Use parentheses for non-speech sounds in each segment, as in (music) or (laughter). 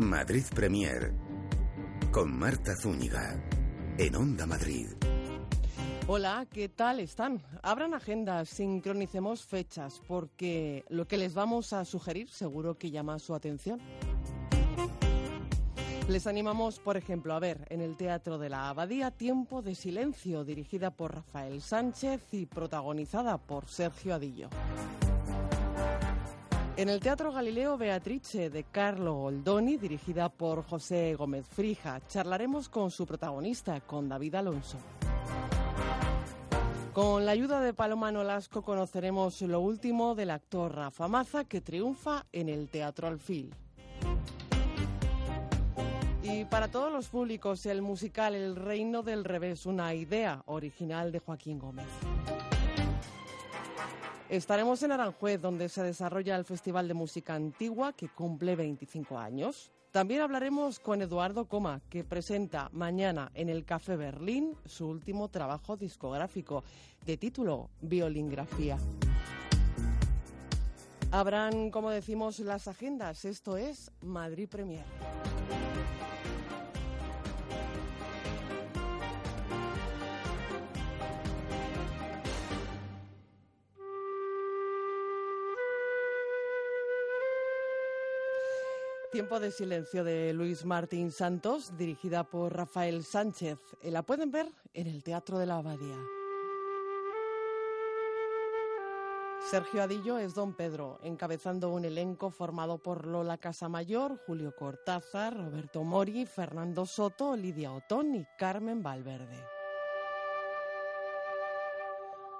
Madrid Premier con Marta Zúñiga en Onda Madrid. Hola, ¿qué tal están? Abran agendas, sincronicemos fechas, porque lo que les vamos a sugerir seguro que llama su atención. Les animamos, por ejemplo, a ver en el Teatro de la Abadía Tiempo de Silencio, dirigida por Rafael Sánchez y protagonizada por Sergio Adillo. En el Teatro Galileo Beatrice de Carlo Goldoni, dirigida por José Gómez Frija, charlaremos con su protagonista, con David Alonso. Con la ayuda de Paloma Nolasco conoceremos lo último del actor Rafa Maza, que triunfa en el Teatro Alfil. Y para todos los públicos, el musical El Reino del Revés, una idea original de Joaquín Gómez. Estaremos en Aranjuez, donde se desarrolla el Festival de Música Antigua, que cumple 25 años. También hablaremos con Eduardo Coma, que presenta mañana en el Café Berlín su último trabajo discográfico, de título Violingrafía. Habrán, como decimos, las agendas. Esto es Madrid Premier. Tiempo de silencio de Luis Martín Santos, dirigida por Rafael Sánchez. Eh, la pueden ver en el Teatro de la Abadía. Sergio Adillo es Don Pedro, encabezando un elenco formado por Lola Casamayor, Julio Cortázar, Roberto Mori, Fernando Soto, Lidia Otón y Carmen Valverde.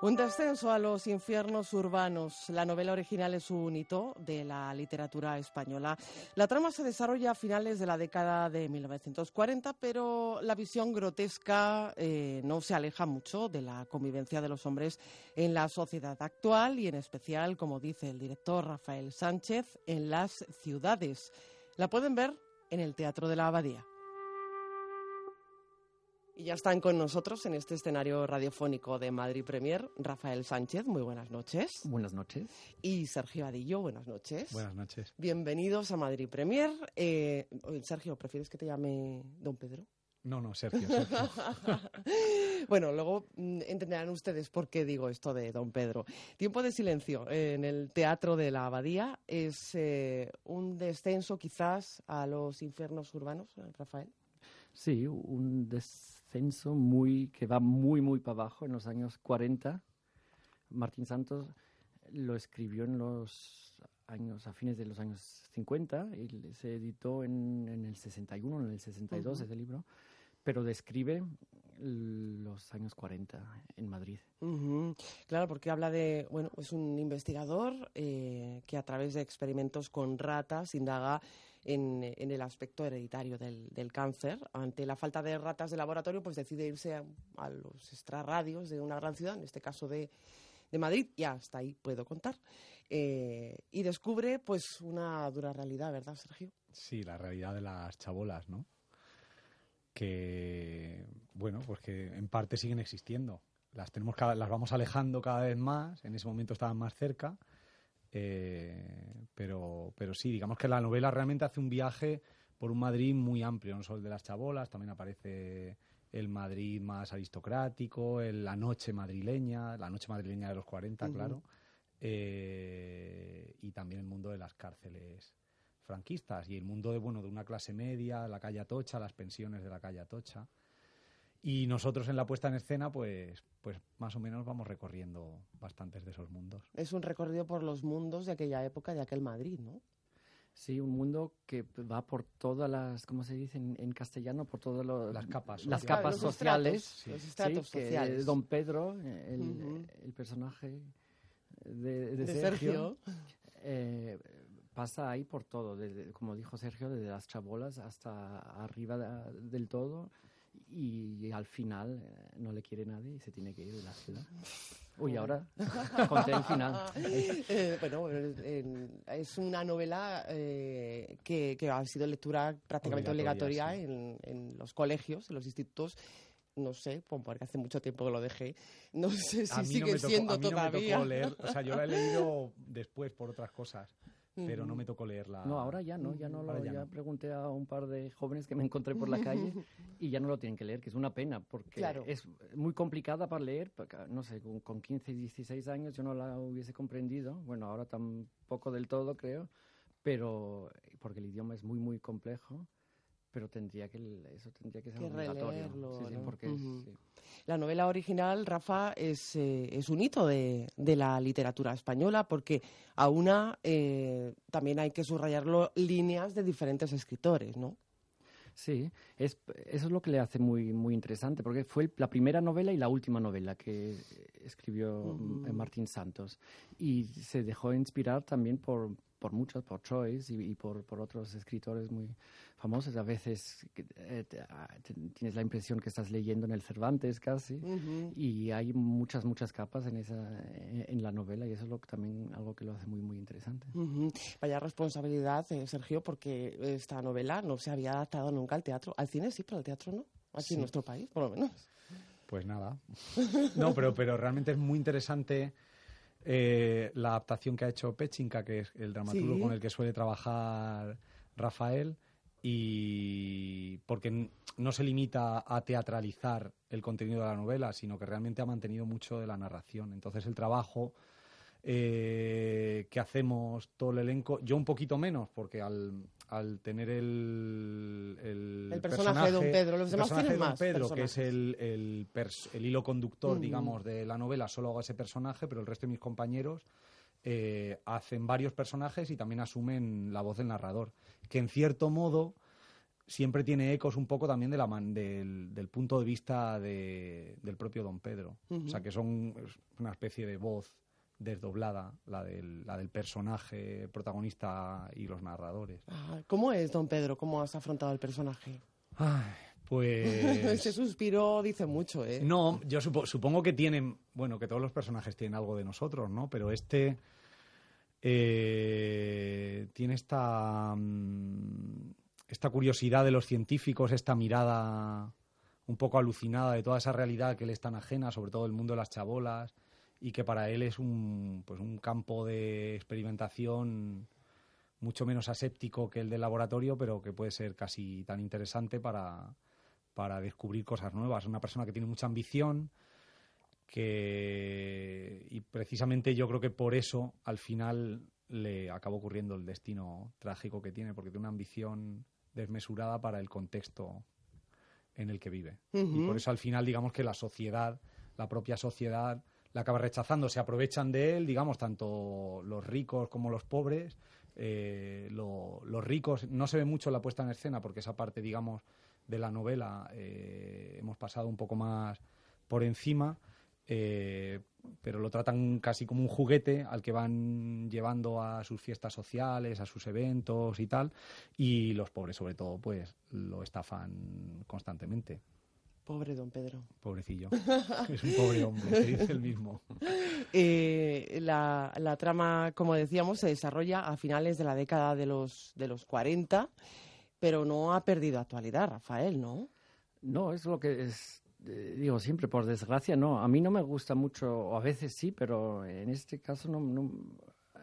Un descenso a los infiernos urbanos. La novela original es un hito de la literatura española. La trama se desarrolla a finales de la década de 1940, pero la visión grotesca eh, no se aleja mucho de la convivencia de los hombres en la sociedad actual y en especial, como dice el director Rafael Sánchez, en las ciudades. La pueden ver en el Teatro de la Abadía. Y ya están con nosotros en este escenario radiofónico de Madrid Premier Rafael Sánchez, muy buenas noches. Buenas noches. Y Sergio Adillo, buenas noches. Buenas noches. Bienvenidos a Madrid Premier. Eh, Sergio, ¿prefieres que te llame Don Pedro? No, no, Sergio. (laughs) bueno, luego mm, entenderán ustedes por qué digo esto de Don Pedro. Tiempo de silencio en el Teatro de la Abadía es eh, un descenso quizás a los infiernos urbanos, Rafael. Sí, un descenso muy que va muy, muy para abajo en los años 40. Martín Santos lo escribió en los años, a fines de los años 50, y se editó en, en el 61, en el 62 ese libro pero describe los años 40 en Madrid. Claro, porque habla de, bueno, es un investigador eh, que a través de experimentos con ratas indaga en, el aspecto hereditario del, cáncer. Ante la falta de ratas de laboratorio, pues decide irse a, los extrarradios de una gran ciudad, en este caso de, Madrid, y hasta ahí puedo contar. Eh, y descubre, pues, una dura realidad, ¿verdad, Sergio? Sí, la realidad de las chabolas, ¿no? que, bueno, pues que en parte siguen existiendo. Las, tenemos las vamos alejando cada vez más, en ese momento estaban más cerca, eh, pero, pero sí, digamos que la novela realmente hace un viaje por un Madrid muy amplio, no solo el de las chabolas, también aparece el Madrid más aristocrático, la noche madrileña, la noche madrileña de los 40, claro, eh, y también el mundo de las cárceles franquistas y el mundo de, bueno, de una clase media, la calle Atocha, las pensiones de la calle Atocha. Y nosotros en la puesta en escena, pues, pues más o menos vamos recorriendo bastantes de esos mundos. Es un recorrido por los mundos de aquella época, de aquel Madrid, ¿no? Sí, un mundo que va por todas las, ¿cómo se dice en, castellano? Por todas las capas, las capas sociales. Los estratos sociales. don Pedro, el, personaje de, Sergio, eh, pasa ahí por todo, desde, como dijo Sergio, desde las chabolas hasta arriba del todo y, al final eh, no le quiere nadie y se tiene que ir de la ciudad. (laughs) Uy, ahora conté el final. (laughs) Eh, bueno, es una novela eh, que, ha sido lectura prácticamente obligatoria, en, los colegios, en los institutos no sé, porque hace mucho tiempo que lo dejé. No sé si sigue siendo todavía. leer, o sea, yo la he leído después por otras cosas pero no me tocó leerla. No, ahora ya no, ya no lo, ya, pregunté a un par de jóvenes que me encontré por la calle y ya no lo tienen que leer, que es una pena, porque es muy complicada para leer, no sé, con, con 15, 16 años yo no la hubiese comprendido, bueno, ahora tampoco del todo creo, pero porque el idioma es muy, muy complejo pero tendría que eso tendría que ser obligatorio. porque, La novela original, Rafa, es, eh, es un hito de, de, la literatura española porque a una eh, también hay que subrayarlo líneas de diferentes escritores, ¿no? Sí, es, eso es lo que le hace muy, muy interesante, porque fue la primera novela y la última novela que escribió Martín Santos. Y se dejó inspirar también por, por muchos, por Choice y, por, por, otros escritores muy famosos. A veces eh, ah, tienes la impresión que estás leyendo en el Cervantes casi y hay muchas, muchas capas en, esa, en la novela y eso es lo, también algo que lo hace muy, muy interesante. Vaya responsabilidad, eh, Sergio, porque esta novela no se había adaptado nunca al teatro. Al cine sí, pero al teatro no. Aquí en nuestro país, por lo menos. Pues nada. (laughs) No, pero, pero realmente es muy interesante eh, la adaptación que ha hecho Pechinka, que es el dramaturgo con el que suele trabajar Rafael, y porque no se limita a teatralizar el contenido de la novela, sino que realmente ha mantenido mucho de la narración. Entonces el trabajo eh, que hacemos todo el elenco, yo un poquito menos, porque al, al tener el, el, personaje, de Don Pedro, los demás tienen más Pedro, que es el, el, hilo conductor, digamos, de la novela, solo hago ese personaje, pero el resto de mis compañeros eh, hacen varios personajes y también asumen la voz del narrador, que en cierto modo siempre tiene ecos un poco también de la del, del, punto de vista de, del propio Don Pedro. O sea, que son una especie de voz desdoblada, la del, la del personaje protagonista y los narradores. Ah, ¿Cómo es, don Pedro? ¿Cómo has afrontado el personaje? pues... (laughs) Ese suspiro dice mucho, ¿eh? No, yo supongo que tienen, bueno, que todos los personajes tienen algo de nosotros, ¿no? Pero este eh, tiene esta, mm, esta curiosidad de los científicos, esta mirada un poco alucinada de toda esa realidad que le es tan ajena, sobre todo el mundo de las chabolas, y que para él es un, pues un campo de experimentación mucho menos aséptico que el del laboratorio, pero que puede ser casi tan interesante para, para descubrir cosas nuevas. Una persona que tiene mucha ambición, que y precisamente yo creo que por eso al final le acabó ocurriendo el destino trágico que tiene, porque tiene una ambición desmesurada para el contexto en el que vive. Y por eso al final digamos que la sociedad, la propia sociedad, la acaba rechazando. Se aprovechan de él, digamos, tanto los ricos como los pobres. Eh, los ricos, no se ve mucho la puesta en escena porque esa parte, digamos, de la novela eh, hemos pasado un poco más por encima, eh, pero lo tratan casi como un juguete al que van llevando a sus fiestas sociales, a sus eventos y tal, y los pobres sobre todo pues lo estafan constantemente. Pobre don Pedro. Pobrecillo. (laughs) es un pobre hombre, dice el mismo. Eh, la, la, trama, como decíamos, se desarrolla a finales de la década de los, de los 40, pero no ha perdido actualidad, Rafael, ¿no? No, es lo que es, eh, digo siempre, por desgracia, no. A mí no me gusta mucho, o a veces sí, pero en este caso no, no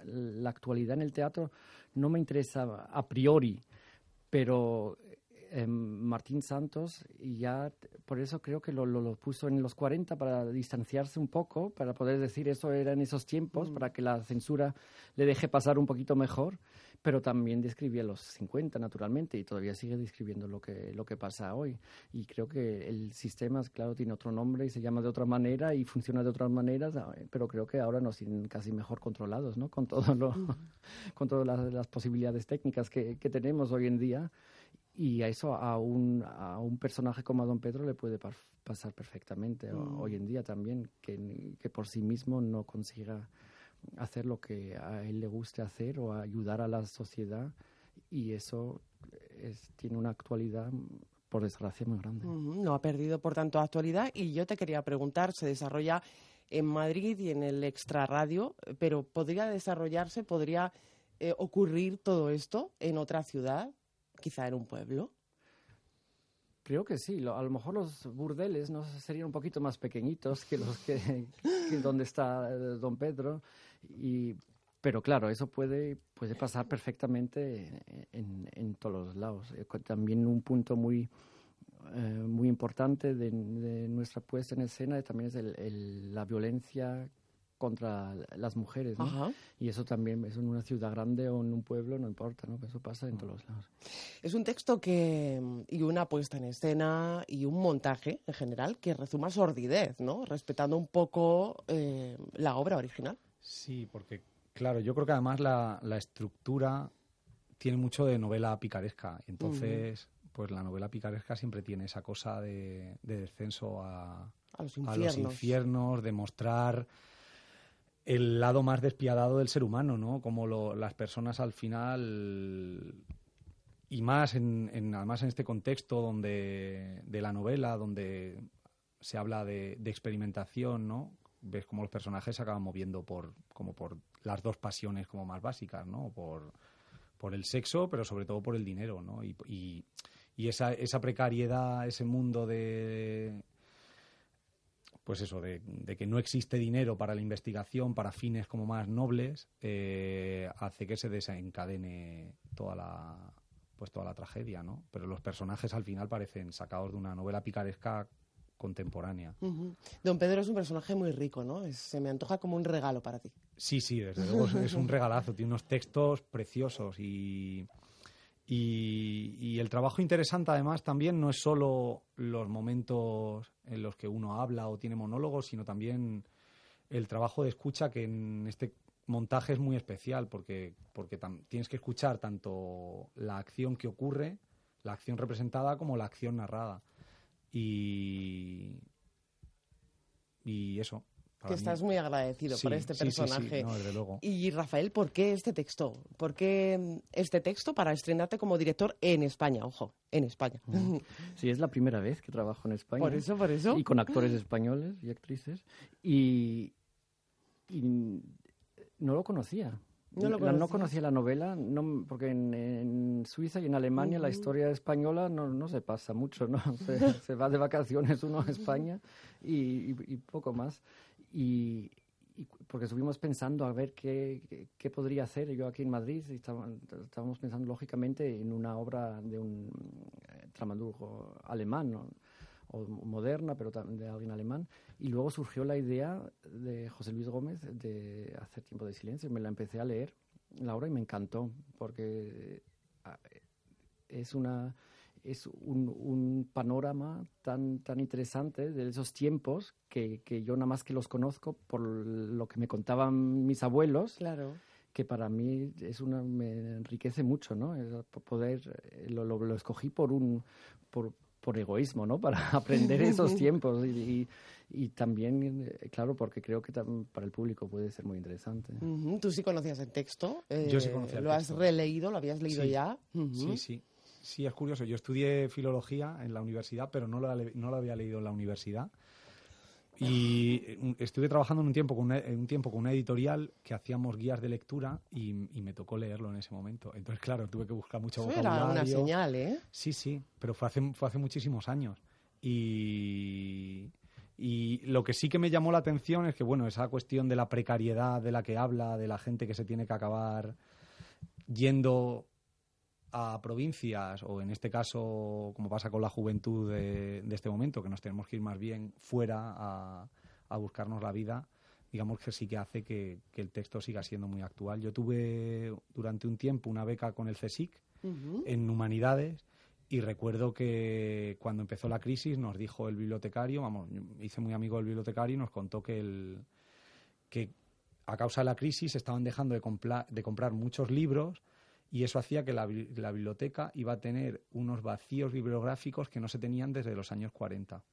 la actualidad en el teatro no me interesa a priori, pero Em, Martín Santos y ya por eso creo que lo, lo, puso en los 40 para distanciarse un poco, para poder decir eso era en esos tiempos, mm. para que la censura le deje pasar un poquito mejor, pero también describía los 50 naturalmente y todavía sigue describiendo lo que, lo que pasa hoy. Y creo que el sistema, claro, tiene otro nombre y se llama de otra manera y funciona de otras maneras, ah, pero creo que ahora nos tienen casi mejor controlados, ¿no? Con, todo lo, mm. (laughs) con todas las, las posibilidades técnicas que, que tenemos hoy en día y a eso a un, a un personaje como a Don Pedro le puede pasar perfectamente mm. hoy en día también, que, que, por sí mismo no consiga hacer lo que a él le guste hacer o ayudar a la sociedad y eso es, tiene una actualidad por desgracia muy grande. No ha perdido por tanto actualidad y yo te quería preguntar, se desarrolla en Madrid y en el extrarradio, pero ¿podría desarrollarse, podría eh, ocurrir todo esto en otra ciudad? Quizá en un pueblo? Creo que sí. a lo mejor los burdeles no serían un poquito más pequeñitos que los que, (laughs) donde está eh, Don Pedro. Y, pero claro, eso puede, puede pasar perfectamente en, en todos los lados. Eh, también un punto muy, eh, muy importante de, nuestra puesta en escena también es el, la violencia contra las mujeres, ¿no? Y eso también es en una ciudad grande o en un pueblo, no importa, ¿no? Eso pasa en todos lados. Es un texto que y una puesta en escena y un montaje en general que rezuma sordidez, ¿no? Respetando un poco eh, la obra original. Sí, porque claro, yo creo que además la, la estructura tiene mucho de novela picaresca, entonces pues la novela picaresca siempre tiene esa cosa de, descenso a, los infiernos, de mostrar el lado más despiadado del ser humano, ¿no? Como las personas al final y más en, además en este contexto donde de la novela donde se habla de, experimentación, ¿no? Ves cómo los personajes se acaban moviendo por como por las dos pasiones como más básicas, ¿no? Por, por el sexo, pero sobre todo por el dinero, ¿no? y y esa, esa precariedad, ese mundo de pues eso, de, que no existe dinero para la investigación, para fines como más nobles, eh, hace que se desencadene toda la pues toda la tragedia, ¿no? Pero los personajes al final parecen sacados de una novela picaresca contemporánea. Don Pedro es un personaje muy rico, ¿no? se me antoja como un regalo para ti. Sí, sí, desde luego es un regalazo. Tiene unos textos preciosos y y, el trabajo interesante, además, también no es solo los momentos en los que uno habla o tiene monólogos, sino también el trabajo de escucha, que en este montaje es muy especial, porque, porque tienes que escuchar tanto la acción que ocurre, la acción representada, como la acción narrada. Y, y eso, que estás muy agradecido por este personaje. Y Rafael, ¿por qué este texto? ¿Por qué mm, este texto para estrenarte como director en España? Ojo, en España. Sí, es la primera vez que trabajo en España. Por eso, por eso. Y con actores españoles y actrices. Y, no lo conocía. No, lo no, conocía la novela, no, porque en, Suiza y en Alemania la historia española no, no, se pasa mucho, ¿no? (laughs) Se, va de vacaciones uno a España y, y poco más y, porque estuvimos pensando a ver qué, qué, podría hacer yo aquí en Madrid y estábamos pensando lógicamente en una obra de un eh, dramaturgo alemán o moderna, pero de alguien alemán. Y luego surgió la idea de José Luis Gómez de hacer tiempo de silencio. Me la empecé a leer la obra y me encantó porque eh, es una es un, un, panorama tan, tan interesante de esos tiempos que, que, yo nada más que los conozco por lo que me contaban mis abuelos. Claro. Que para mí es una, me enriquece mucho, ¿no? poder, eh, lo, lo, escogí por un, por, por egoísmo, ¿no? Para (laughs) aprender esos tiempos y, y, también, eh, claro, porque creo que para el público puede ser muy interesante. ¿Tú sí conocías el texto? Yo sí conocía el ¿Lo has releído? ¿Lo habías leído ya? Sí, sí. Sí, es curioso. Yo estudié filología en la universidad, pero no lo, no lo había leído en la universidad. Y estuve trabajando en un tiempo con una, un tiempo con una editorial que hacíamos guías de lectura y, me tocó leerlo en ese momento. Entonces, claro, tuve que buscar mucho Eso vocabulario. Era una señal, ¿eh? Sí, sí, pero fue hace, fue hace muchísimos años. Y, y lo que sí que me llamó la atención es que, bueno, esa cuestión de la precariedad de la que habla, de la gente que se tiene que acabar yendo a provincias, o en este caso, como pasa con la juventud de, este momento, que nos tenemos que ir más bien fuera a, a buscarnos la vida, digamos que sí que hace que, el texto siga siendo muy actual. Yo tuve durante un tiempo una beca con el CSIC en humanidades y recuerdo que cuando empezó la crisis nos dijo el bibliotecario, vamos, hice muy amigo del bibliotecario y nos contó que, el, que a causa de la crisis estaban dejando de, de comprar muchos libros y eso hacía que la, biblioteca iba a tener unos vacíos bibliográficos que no se tenían desde los años 40.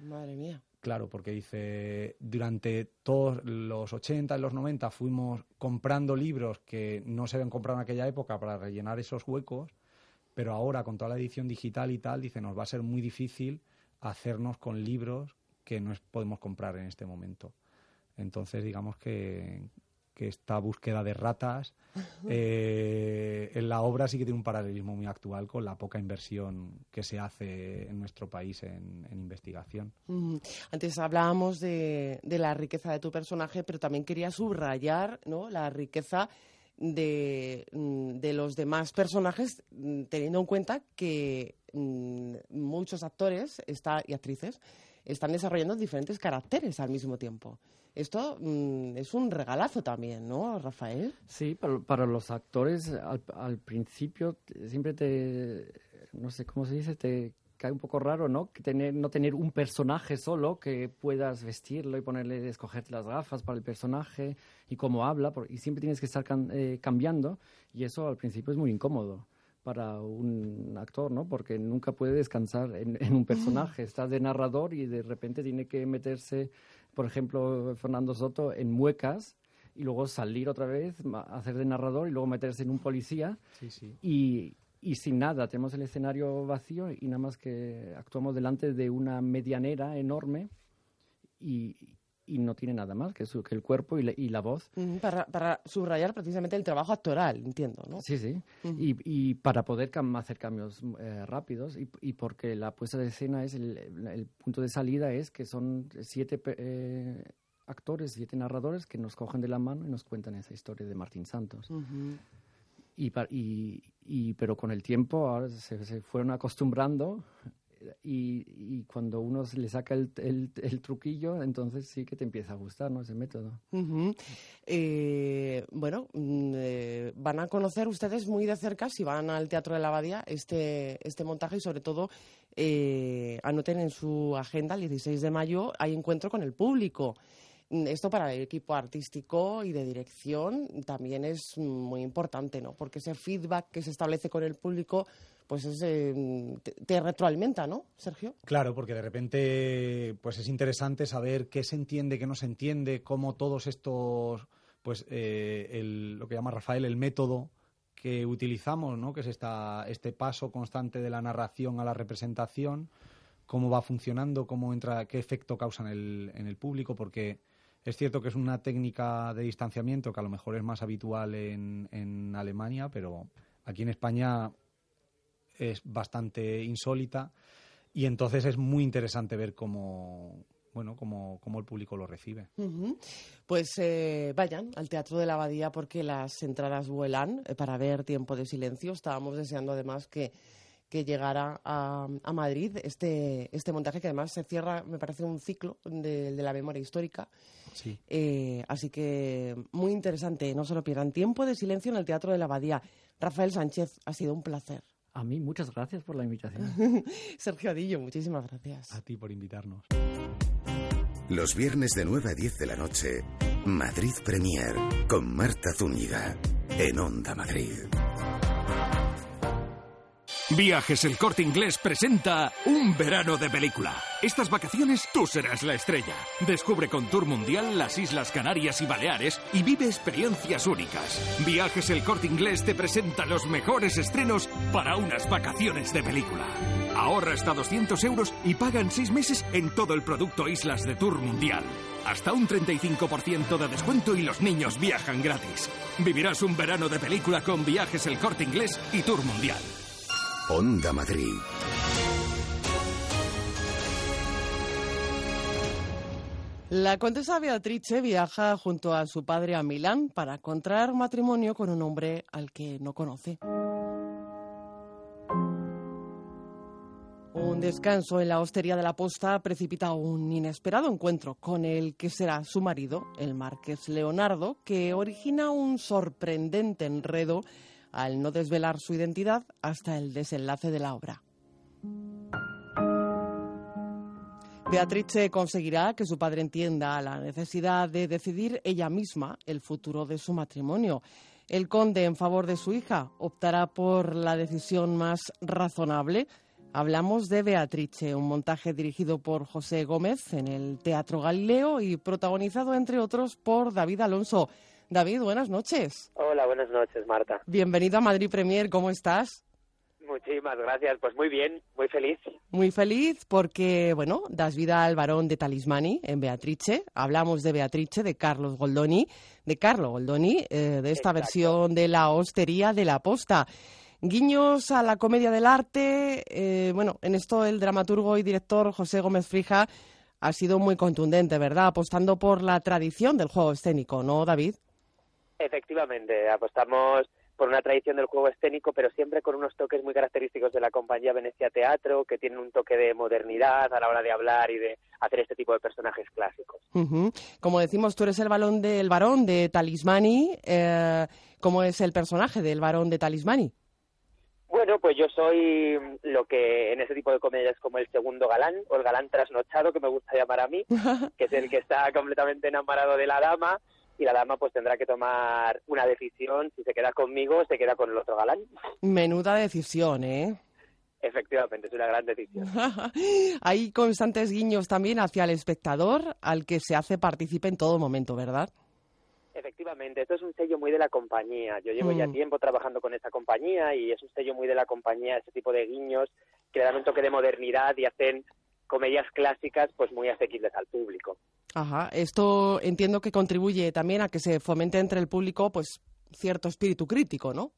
Madre mía. Claro, porque dice, durante todos los 80 y los 90 fuimos comprando libros que no se habían comprado en aquella época para rellenar esos huecos, pero ahora con toda la edición digital y tal, dice, nos va a ser muy difícil hacernos con libros que no podemos comprar en este momento. Entonces, digamos que que esta búsqueda de ratas eh, en la obra sí que tiene un paralelismo muy actual con la poca inversión que se hace en nuestro país en, investigación. Antes hablábamos de, la riqueza de tu personaje, pero también quería subrayar ¿no? la riqueza de, mm, de, los demás personajes, mm, teniendo en cuenta que mm, muchos actores está, y actrices están desarrollando diferentes caracteres al mismo tiempo. Esto es un regalazo también, ¿no, Rafael? Sí, para, los actores al, principio siempre te, no sé cómo se dice, te cae un poco raro, ¿no? Que tener, no tener un personaje solo que puedas vestirlo y ponerle, escoger las gafas para el personaje y cómo habla, y siempre tienes que estar eh, cambiando y eso al principio es muy incómodo para un actor, ¿no? Porque nunca puede descansar en, un personaje. Está de narrador y de repente tiene que meterse, por ejemplo, Fernando Soto en muecas y luego salir otra vez, hacer de narrador y luego meterse en un policía. Sí, sí. Y, y sin nada, tenemos el escenario vacío y nada más que actuamos delante de una medianera enorme y, y no tiene nada más que, que el cuerpo y la, voz. para, para, subrayar precisamente el trabajo actoral, entiendo, ¿no? Sí, sí. y, y, para poder hacer cambios eh, rápidos y, y, porque la puesta de escena es el, el, punto de salida es que son siete eh, actores, siete narradores que nos cogen de la mano y nos cuentan esa historia de Martín Santos. y, y, pero con el tiempo ahora se, se fueron acostumbrando y, cuando uno le saca el, el, truquillo, entonces sí que te empieza a gustar ¿no? ese método. Eh, bueno, mm, eh, van a conocer ustedes muy de cerca, si van al Teatro de la Abadía, este, este montaje y sobre todo eh, anoten en su agenda el 16 de mayo hay encuentro con el público. Mm, esto para el equipo artístico y de dirección también es muy importante, ¿no? Porque ese feedback que se establece con el público pues es, eh, te, retroalimenta, ¿no, Sergio? Claro, porque de repente pues es interesante saber qué se entiende, qué no se entiende, cómo todos estos, pues eh, lo que llama Rafael el método que utilizamos, ¿no? que es esta, este paso constante de la narración a la representación, cómo va funcionando, cómo entra, qué efecto causa en el, en el público, porque es cierto que es una técnica de distanciamiento que a lo mejor es más habitual en, en Alemania, pero aquí en España es bastante insólita y entonces es muy interesante ver cómo, bueno, cómo, el público lo recibe. Pues eh, vayan al Teatro de la Abadía porque las entradas vuelan eh, para ver Tiempo de Silencio. Estábamos deseando además que, que llegara a, a, Madrid este, este montaje que además se cierra, me parece, un ciclo de, de la memoria histórica. Sí. Eh, así que muy interesante, no se lo pierdan. Tiempo de Silencio en el Teatro de la Abadía. Rafael Sánchez, ha sido un placer. A mí, muchas gracias por la invitación. (laughs) Sergio Adillo, muchísimas gracias. A ti por invitarnos. Los viernes de 9 a 10 de la noche, Madrid Premier, con Marta Zúñiga, en Onda Madrid. Viajes El Corte Inglés presenta Un verano de película. Estas vacaciones tú serás la estrella. Descubre con Tour Mundial las Islas Canarias y Baleares y vive experiencias únicas. Viajes El Corte Inglés te presenta los mejores estrenos para unas vacaciones de película. Ahorra hasta 200 euros y paga en seis meses en todo el producto Islas de Tour Mundial. Hasta un 35% de descuento y los niños viajan gratis. Vivirás un verano de película con Viajes El Corte Inglés y Tour Mundial. Onda Madrid. La condesa Beatrice viaja junto a su padre a Milán para contraer matrimonio con un hombre al que no conoce. Un descanso en la hostería de la posta precipita un inesperado encuentro con el que será su marido, el marqués Leonardo, que origina un sorprendente enredo al no desvelar su identidad hasta el desenlace de la obra. Beatrice conseguirá que su padre entienda la necesidad de decidir ella misma el futuro de su matrimonio. El conde, en favor de su hija, optará por la decisión más razonable. Hablamos de Beatrice, un montaje dirigido por José Gómez en el Teatro Galileo y protagonizado, entre otros, por David Alonso. David, buenas noches. Hola, buenas noches, Marta. Bienvenido a Madrid Premier, ¿cómo estás? Muchísimas gracias. Pues muy bien, muy feliz. Muy feliz porque, bueno, das vida al varón de Talismani en Beatrice. Hablamos de Beatrice, de Carlos Goldoni, de Carlo Goldoni, eh, de esta versión de la hostería de la posta. Guiños a la comedia del arte. Eh, bueno, en esto el dramaturgo y director José Gómez Frija ha sido muy contundente, ¿verdad? Apostando por la tradición del juego escénico, ¿no, David? Efectivamente, apostamos por una tradición del juego escénico, pero siempre con unos toques muy característicos de la compañía Venecia Teatro, que tienen un toque de modernidad a la hora de hablar y de hacer este tipo de personajes clásicos. Como decimos, tú eres el balón del varón de Talismani. Eh, ¿Cómo es el personaje del varón de Talismani? Bueno, pues yo soy lo que en ese tipo de comedias como el segundo galán o el galán trasnochado que me gusta llamar a mí, (laughs) que es el que está completamente enamorado de la dama y la dama pues tendrá que tomar una decisión, si se queda conmigo o se queda con el otro galán. Menuda decisión, ¿eh? Efectivamente, es una gran decisión. (laughs) Hay constantes guiños también hacia el espectador, al que se hace partícipe en todo momento, ¿verdad? Efectivamente, esto es un sello muy de la compañía. Yo llevo ya mm. tiempo trabajando con esta compañía y es un sello muy de la compañía, ese tipo de guiños que le dan un toque de modernidad y hacen comedias clásicas pues muy asequibles al público. Ajá, esto entiendo que contribuye también a que se fomente entre el público pues cierto espíritu crítico, ¿no?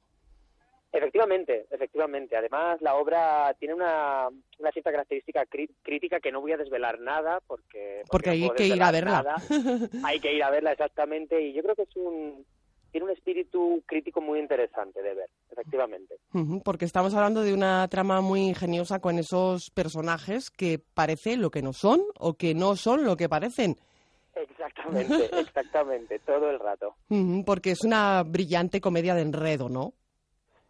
Efectivamente, efectivamente. Además, la obra tiene una, una cierta característica crítica que no voy a desvelar nada porque... Porque, hay que ir a verla. (laughs) hay que ir a verla exactamente y yo creo que es un, tiene un espíritu crítico muy interesante de ver, efectivamente. porque estamos hablando de una trama muy ingeniosa con esos personajes que parecen lo que no son o que no son lo que parecen. Exactamente, (laughs) exactamente, todo el rato. porque es una brillante comedia de enredo, ¿no?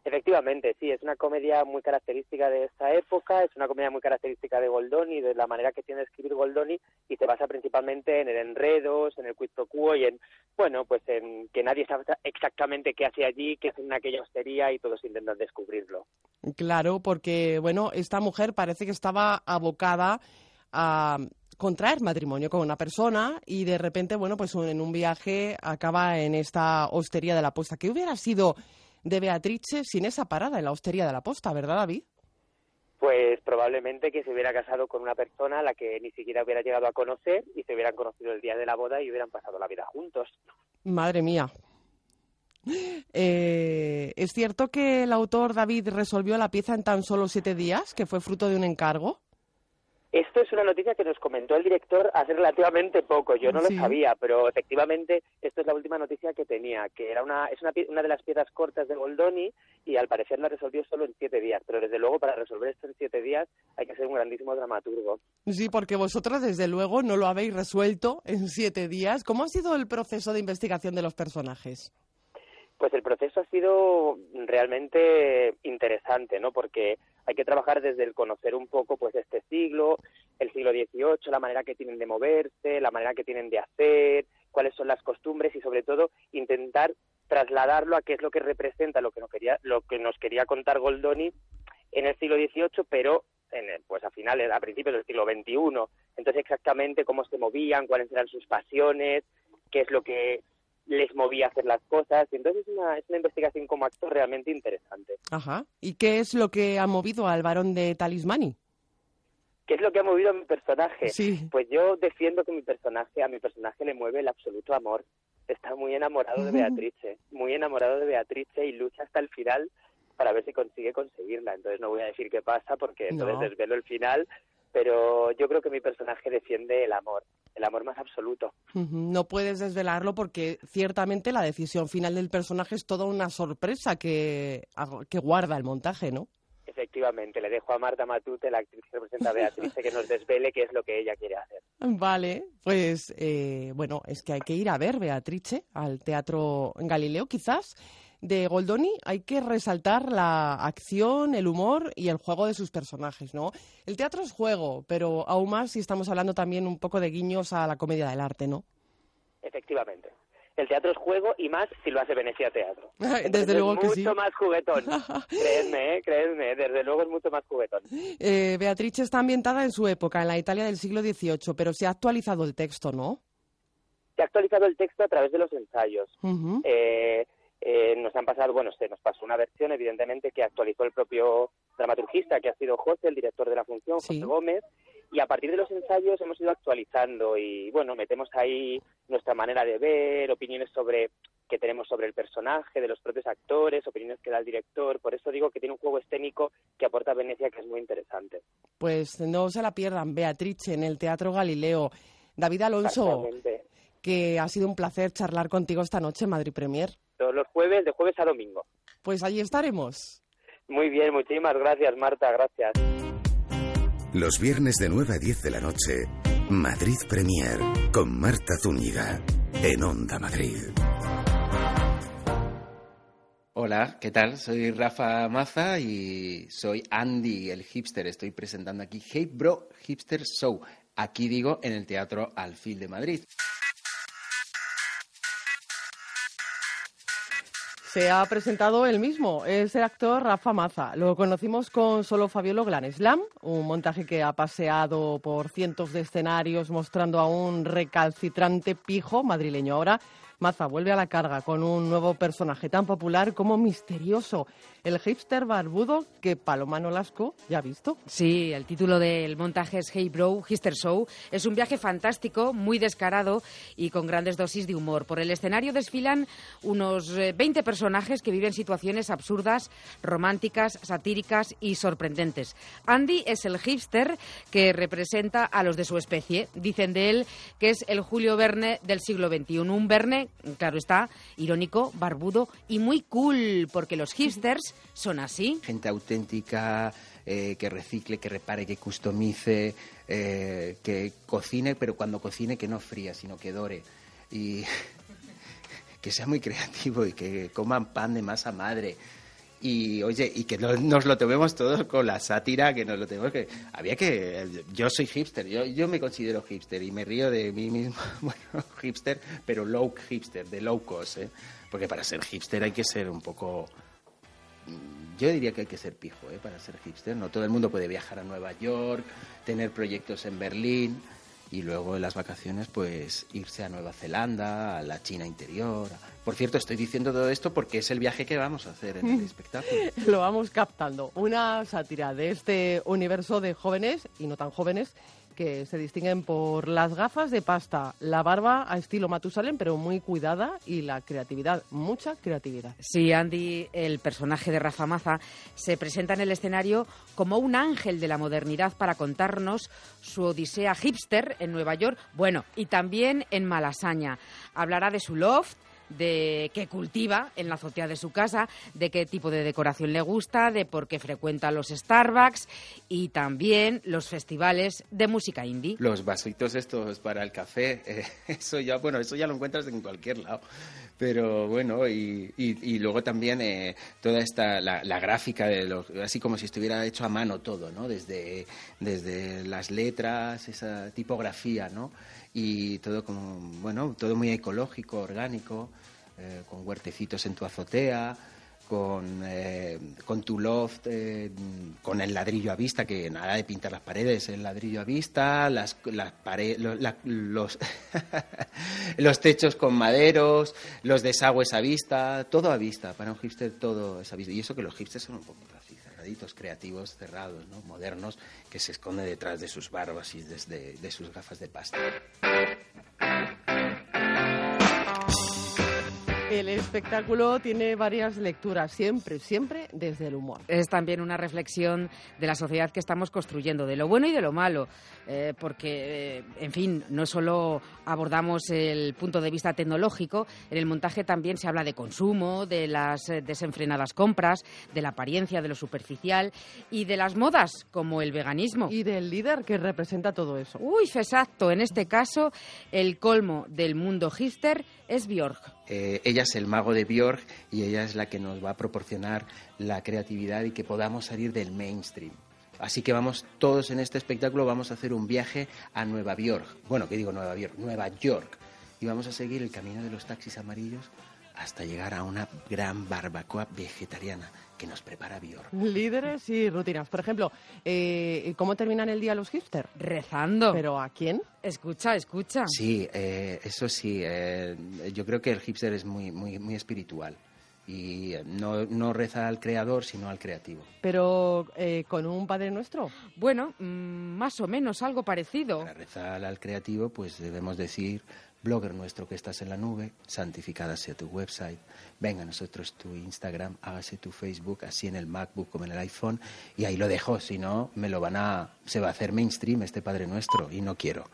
Efectivamente, sí, es una comedia muy característica de esta época, es una comedia muy característica de Goldoni, de la manera que tiene de escribir Goldoni, y se basa principalmente en el enredos, en el quid pro quo y en, bueno, pues en que nadie sabe exactamente qué hace allí, qué hace en aquella hostería y todos intentan descubrirlo. Claro, porque, bueno, esta mujer parece que estaba abocada a contraer matrimonio con una persona y de repente, bueno, pues en un viaje acaba en esta hostería de la posta. ¿Qué hubiera sido de Beatrice sin esa parada en la hostería de la posta, ¿verdad, David? Pues probablemente que se hubiera casado con una persona a la que ni siquiera hubiera llegado a conocer y se hubieran conocido el día de la boda y hubieran pasado la vida juntos. Madre mía. Eh, ¿Es cierto que el autor David resolvió la pieza en tan solo siete días, que fue fruto de un encargo? Esto es una noticia que nos comentó el director hace relativamente poco. Yo no lo sabía, pero efectivamente esto es la última noticia que tenía, que era una es una, una, de las piezas cortas de Goldoni y al parecer la resolvió solo en siete días. Pero desde luego para resolver esto en siete días hay que ser un grandísimo dramaturgo. Sí, porque vosotros desde luego no lo habéis resuelto en siete días. ¿Cómo ha sido el proceso de investigación de los personajes? Pues el proceso ha sido realmente interesante, ¿no? Porque hay que trabajar desde el conocer un poco, pues, este siglo, el siglo XVIII, la manera que tienen de moverse, la manera que tienen de hacer, cuáles son las costumbres y, sobre todo, intentar trasladarlo a qué es lo que representa lo que nos quería, lo que nos quería contar Goldoni en el siglo XVIII, pero en pues a finales, a principios del siglo XXI. Entonces, exactamente cómo se movían, cuáles eran sus pasiones, qué es lo que les movía a hacer las cosas. Y entonces es una, es una investigación como actor realmente interesante. Ajá. ¿Y qué es lo que ha movido al varón de Talismani? ¿Qué es lo que ha movido a mi personaje? Sí. Pues yo defiendo que mi personaje, a mi personaje le mueve el absoluto amor. Está muy enamorado de Beatrice, muy enamorado de Beatrice y lucha hasta el final para ver si consigue conseguirla. Entonces no voy a decir qué pasa porque entonces desvelo el final, pero yo creo que mi personaje defiende el amor, el amor más absoluto. No puedes desvelarlo porque ciertamente la decisión final del personaje es toda una sorpresa que, que guarda el montaje, ¿no? Efectivamente, le dejo a Marta Matute, la actriz que representa a Beatriz, que nos desvele qué es lo que ella quiere hacer. (laughs) Vale, pues eh, bueno, es que hay que ir a ver Beatrice al Teatro Galileo, quizás de Goldoni hay que resaltar la acción, el humor y el juego de sus personajes, ¿no? El teatro es juego, pero aún más si estamos hablando también un poco de guiños a la comedia del arte, ¿no? Efectivamente. El teatro es juego y más si lo hace Venecia Teatro. (laughs) desde luego que sí. mucho más juguetón. (laughs) créeme, ¿eh? créeme, desde luego es mucho más juguetón. Eh, Beatrice está ambientada en su época, en la Italia del siglo XVIII, pero se ha actualizado el texto, ¿no? Se ha actualizado el texto a través de los ensayos. eh, eh, nos han pasado, bueno, se nos pasó una versión, evidentemente, que actualizó el propio dramaturgista, que ha sido José, el director de la función, José Gómez, y a partir de los ensayos hemos ido actualizando y, bueno, metemos ahí nuestra manera de ver, opiniones sobre que tenemos sobre el personaje, de los propios actores, opiniones que da el director. Por eso digo que tiene un juego escénico que aporta a Venecia que es muy interesante. Pues no se la pierdan, Beatrice, en el Teatro Galileo. David Alonso, que ha sido un placer charlar contigo esta noche en Madrid Premier. Todos los jueves, de jueves a domingo. Pues allí estaremos. Muy bien, muchísimas gracias, Marta, gracias. Los viernes de 9 a 10 de la noche, Madrid Premier, con Marta Zúñiga, en Onda Madrid. Hola, ¿qué tal? Soy Rafa Maza y soy Andy, el hipster. Estoy presentando aquí Hey Bro Hipster Show. Aquí digo, en el Teatro Alfil de Madrid. Se ha presentado él mismo, es el actor Rafa Maza. Lo conocimos con solo Fabiolo Gran Slam, un montaje que ha paseado por cientos de escenarios mostrando a un recalcitrante pijo madrileño. Ahora Maza vuelve a la carga con un nuevo personaje tan popular como misterioso, el hipster barbudo que Paloma Nolasco ya ha visto. Sí, el título del montaje es Hey Bro, Hipster Show. Es un viaje fantástico, muy descarado y con grandes dosis de humor. Por el escenario desfilan unos 20 eh, personajes que viven situaciones absurdas, románticas, satíricas y sorprendentes. Andy es el hipster que representa a los de su especie. Dicen de él que es el Julio Verne del siglo XXI, un Verne claro está, irónico, barbudo y muy cool, porque los hipsters son así. Gente auténtica, eh, que recicle, que repare, que customice, eh, que cocine, pero cuando cocine que no fría, sino que dore. Y (laughs) que sea muy creativo y que coman pan de masa madre y oye, y que nos lo tomemos todos con la sátira, que nos lo tenemos que... Había que... Yo soy hipster, yo, yo me considero hipster y me río de mí mismo, (laughs) bueno, hipster, pero low hipster, de low cost, ¿eh? Porque para ser hipster hay que ser un poco... Mm, yo diría que hay que ser pijo, ¿eh? Para ser hipster. No todo el mundo puede viajar a Nueva York, tener proyectos en Berlín y luego en las vacaciones pues irse a Nueva Zelanda, a la China interior. Por cierto, estoy diciendo todo esto porque es el viaje que vamos a hacer en el (laughs) espectáculo. Lo vamos captando. Una sátira de este universo de jóvenes y no tan jóvenes que se distinguen por las gafas de pasta, la barba a estilo Matusalén, pero muy cuidada, y la creatividad, mucha creatividad. Sí, Andy, el personaje de Rafa Maza, se presenta en el escenario como un ángel de la modernidad para contarnos su odisea hipster en Nueva York, bueno, y también en Malasaña. Hablará de su loft, de qué cultiva en la azotea de su casa, de qué tipo de decoración le gusta, de por qué frecuenta los Starbucks y también los festivales de música indie. Los vasitos estos para el café, (laughs) eh, eso ya, bueno, eso ya lo encuentras en cualquier lado. Pero bueno, y, luego también eh, toda esta, la, gráfica, de los, así como si estuviera hecho a mano todo, ¿no? Desde, desde las letras, esa tipografía, ¿no? Y todo como, bueno, todo muy ecológico, orgánico, eh, con huertecitos en tu azotea, con, eh, con tu loft, eh, con el ladrillo a vista, que nada de pintar las paredes, el ladrillo a vista, las, las los, (laughs) los techos con maderos, los desagües a vista, todo a vista, para un hipster todo es a vista. Y eso que los hipsters son un poco creativos, cerrados, ¿no? modernos, que se esconde detrás de sus barbas y desde de sus gafas de pasta. El espectáculo tiene varias lecturas, siempre, siempre desde el humor. Es también una reflexión de la sociedad que estamos construyendo, de lo bueno y de lo malo, eh, porque, eh, en fin, no solo abordamos el punto de vista tecnológico, en el montaje también se habla de consumo, de las eh, desenfrenadas compras, de la apariencia, de lo superficial y de las modas, como el veganismo. Y del líder que representa todo eso. Uy, exacto. En este caso, el colmo del mundo hipster es Björk. Eh, ella es el mago de Björk y ella es la que nos va a proporcionar la creatividad y que podamos salir del mainstream. Así que vamos todos en este espectáculo vamos a hacer un viaje a Nueva York. Bueno, ¿qué digo Nueva York? Nueva York. Y vamos a seguir el camino de los taxis amarillos hasta llegar a una gran barbacoa vegetariana que nos prepara Bior. Líderes y rutinas. Por ejemplo, eh, ¿cómo terminan el día los hipsters? Rezando. ¿Pero a quién? Escucha, escucha. Sí, eh, eso sí. Eh, yo creo que el hipster es muy, muy, muy espiritual. y no, no reza al creador, sino al creativo. Pero eh, con un Padre Nuestro. Bueno, mm, más o menos algo parecido. Para rezar al creativo, pues debemos decir, blogger nuestro que estás en la nube, santificada sea tu website, venga a nosotros tu Instagram, hágase tu Facebook, así en el MacBook como en el iPhone, y ahí lo dejo, si no, me lo van a, se va a hacer mainstream este Padre Nuestro, y no quiero.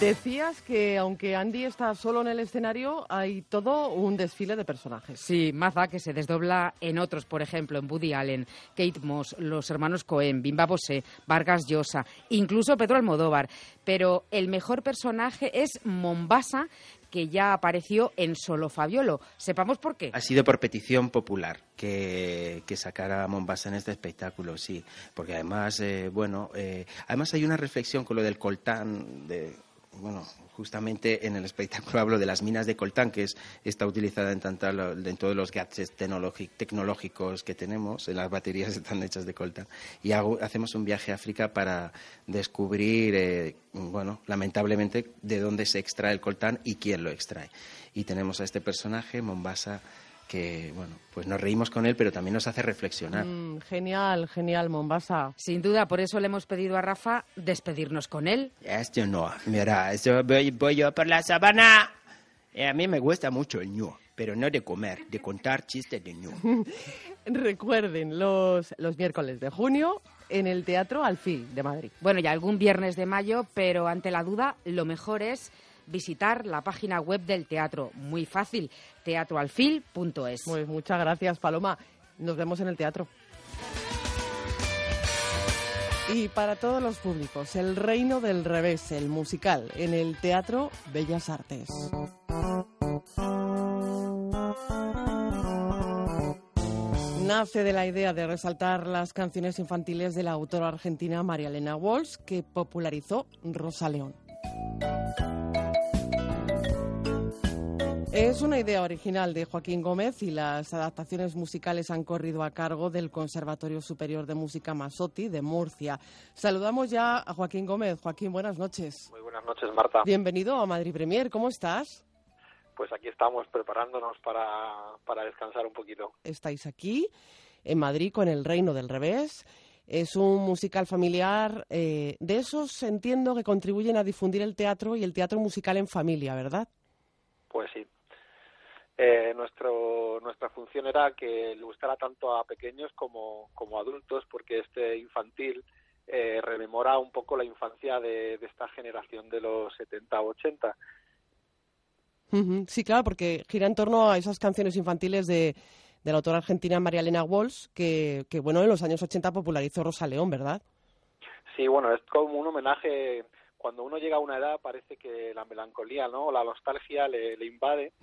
Decías que aunque Andy está solo en el escenario, hay todo un desfile de personajes. Sí, Maza, que se desdobla en otros, por ejemplo, en Woody Allen, Kate Moss, los hermanos Cohen, Bimba Bosé, Vargas Llosa, incluso Pedro Almodóvar. Pero el mejor personaje es Mombasa, que ya apareció en Solo Fabiolo. Sepamos por qué. Ha sido por petición popular que, que sacara a Mombasa en este espectáculo, sí. Porque además, eh, bueno, eh, además hay una reflexión con lo del coltán, de, bueno, justamente en el espectáculo (laughs) hablo de las minas de coltán, que es, está utilizada en, tanta, en todos los gadgets tecnológicos que tenemos, en las baterías (laughs) están hechas de coltán. Y hago, hacemos un viaje a África para descubrir, eh, bueno, lamentablemente, de dónde se extrae el coltán y quién lo extrae. Y tenemos a este personaje, Mombasa, que bueno, pues nos reímos con él, pero también nos hace reflexionar. Mm, genial, genial, Mombasa. Sin duda, por eso le hemos pedido a Rafa despedirnos con él. Esto no, mira, esto voy, voy yo por la sabana. Eh, a mí me gusta mucho el ñu, pero no de comer, de contar chistes de ñu. (laughs) Recuerden, los, los miércoles de junio en el Teatro Alfil de Madrid. Bueno, y algún viernes de mayo, pero ante la duda, lo mejor es visitar la página web del teatro. Muy fácil, teatroalfil.es. Pues muchas gracias, Paloma. Nos vemos en el teatro. Y para todos los públicos, El Reino del Revés, el musical, en el Teatro Bellas Artes. Nace de la idea de resaltar las canciones infantiles de la autora argentina María Elena Walsh, que popularizó Rosa León. Es una idea original de Joaquín Gómez y las adaptaciones musicales han corrido a cargo del Conservatorio Superior de Música Masotti de Murcia. Saludamos ya a Joaquín Gómez. Joaquín, buenas noches. Muy buenas noches, Marta. Bienvenido a Madrid Premier. ¿Cómo estás? Pues aquí estamos preparándonos para, para descansar un poquito. Estáis aquí en Madrid con El Reino del Revés. Es un musical familiar. eh, de esos entiendo que contribuyen a difundir el teatro y el teatro musical en familia, ¿verdad? Pues sí. Eh, nuestro, nuestra función era que le gustara tanto a pequeños como, como a adultos, porque este infantil eh, rememora un poco la infancia de, de esta generación de los 70 o 80. Ujú, Sí, claro, porque gira en torno a esas canciones infantiles de, de la autora argentina María Elena Walsh, que, que, bueno, en los años 80 popularizó Rosa León, ¿verdad? Sí, bueno, es como un homenaje. Cuando uno llega a una edad parece que la melancolía, ¿no? La nostalgia le, le invade.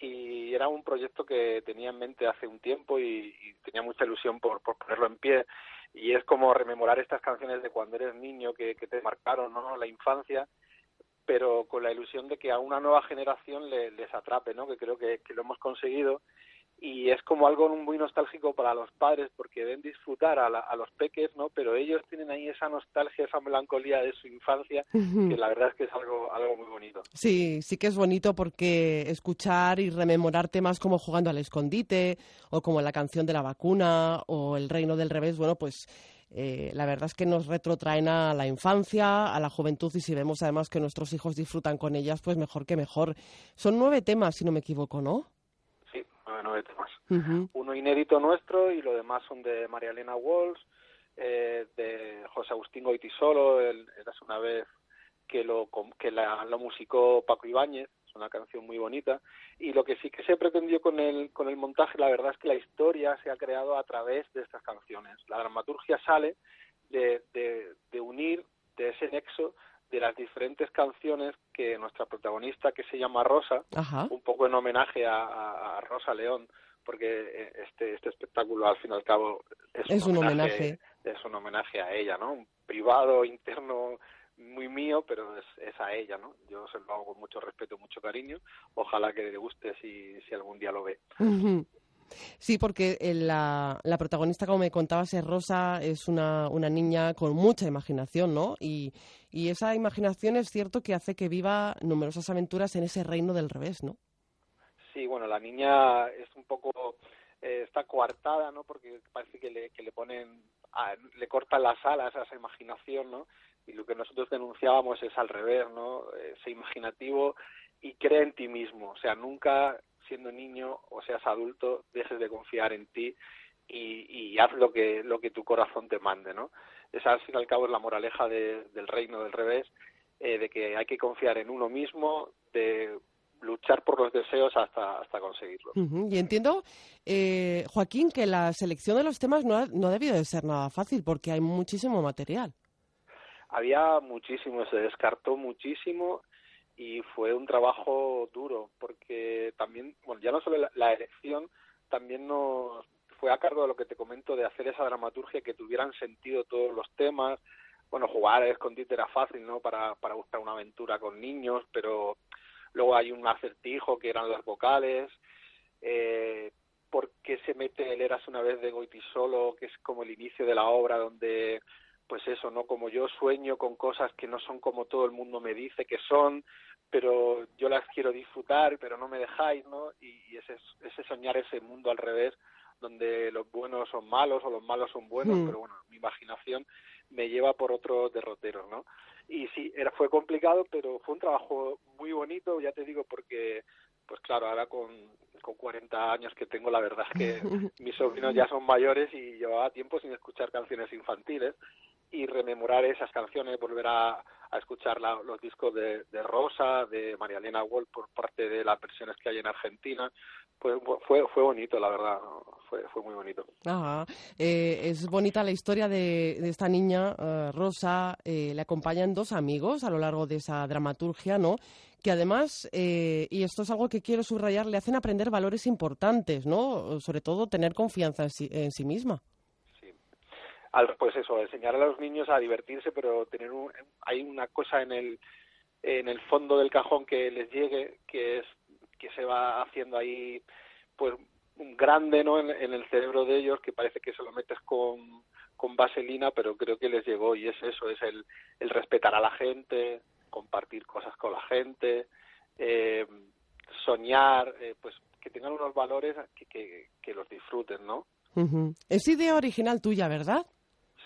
Y era un proyecto que tenía en mente hace un tiempo y, y tenía mucha ilusión por, por ponerlo en pie. Y es como rememorar estas canciones de cuando eres niño que, que te marcaron ¿no? la infancia pero con la ilusión de que a una nueva generación le- les atrape no que creo que, que lo hemos conseguido y es como algo muy nostálgico para los padres porque ven disfrutar a, la- a los peques no pero ellos tienen ahí esa nostalgia esa melancolía de su infancia que la verdad es que es algo algo muy bonito Sí, sí que es bonito porque escuchar y rememorar temas como Jugando al Escondite o como la canción de la vacuna o El Reino del Revés, bueno, pues eh, la verdad es que nos retrotraen a la infancia, a la juventud y si vemos además que nuestros hijos disfrutan con ellas, pues mejor que mejor. Son nueve temas, si no me equivoco, ¿no? Nueve, nueve temas. Uno inédito nuestro y lo demás son de María Elena Walsh, eh, de José Agustín Goitisolo, el, eras una vez que lo que la, lo musicó Paco Ibáñez, es una canción muy bonita. Y lo que sí que se pretendió con el con el montaje, la verdad es que la historia se ha creado a través de estas canciones. La dramaturgia sale de, de, de unir de ese nexo de las diferentes canciones que nuestra protagonista que se llama Rosa Ajá. un poco en homenaje a, Rosa León, porque eh, este, este espectáculo al fin y al cabo es, Es un homenaje. es un homenaje a ella, ¿no? Un privado, interno, muy mío, pero es, es a ella, ¿no? Yo se lo hago con mucho respeto, mucho cariño. Ojalá que le guste si, si algún día lo ve. Sí, porque la, la, protagonista, como me contabas, es Rosa, es una, una niña con mucha imaginación, ¿no? Y, esa imaginación es cierto que hace que viva numerosas aventuras en ese reino del revés, ¿no? Sí, bueno, la niña es un poco eh, está coartada, ¿no? Porque parece que le, le ponen, le cortan las alas a esa imaginación, ¿no? Y lo que nosotros denunciábamos es al revés, ¿no? Ese imaginativo y cree en ti mismo, o sea, nunca siendo niño o seas adulto dejes de confiar en ti y, y haz lo que lo que tu corazón te mande, ¿no? Esa al fin y al cabo es la moraleja del reino del revés, eh, de que hay que confiar en uno mismo, de luchar por los deseos hasta, hasta conseguirlo. Y entiendo, eh, Joaquín, que la selección de los temas no ha, no ha debido de ser nada fácil porque hay muchísimo material. Había muchísimo, se descartó muchísimo y fue un trabajo duro porque también, bueno, ya no solo la, elección, también nos fue a cargo de lo que te comento de hacer esa dramaturgia que tuvieran sentido todos los temas. Bueno, jugar a escondite era fácil, ¿no? Para, para buscar una aventura con niños, pero luego hay un acertijo que eran las vocales, eh, por qué se mete el Eras una vez de Goiti solo, que es como el inicio de la obra donde pues eso, ¿no? Como yo sueño con cosas que no son como todo el mundo me dice que son, pero yo las quiero disfrutar, pero no me dejáis, ¿no? Y, ese, ese soñar ese mundo al revés, donde los buenos son malos o los malos son buenos, hmm. pero bueno, mi imaginación me lleva por otros derroteros, ¿no? y sí, era, fue complicado, pero fue un trabajo muy bonito, ya te digo, porque, pues claro, ahora con, con 40 años que tengo, la verdad es que (laughs) mis sobrinos ya son mayores y llevaba tiempo sin escuchar canciones infantiles y rememorar esas canciones, volver a, escuchar los discos de, Rosa, de María Elena Wall por parte de las versiones que hay en Argentina, pues fue, fue bonito, la verdad, fue, fue muy bonito. Eh, es bonita la historia de, esta niña, uh, Rosa, eh, le acompañan dos amigos a lo largo de esa dramaturgia, ¿no? que además, eh, y esto es algo que quiero subrayar, le hacen aprender valores importantes, ¿no? Sobre todo tener confianza en sí, en sí misma pues eso, enseñar a los niños a divertirse, pero tener un, hay una cosa en el en el fondo del cajón que les llegue, que es que se va haciendo ahí, pues un grande, ¿no? En, el cerebro de ellos, que parece que se lo metes con, con vaselina, pero creo que les llegó y es eso, es el, el respetar a la gente, compartir cosas con la gente, eh, soñar, eh, pues que tengan unos valores que, que, que los disfruten, ¿no? Es idea original tuya, ¿verdad?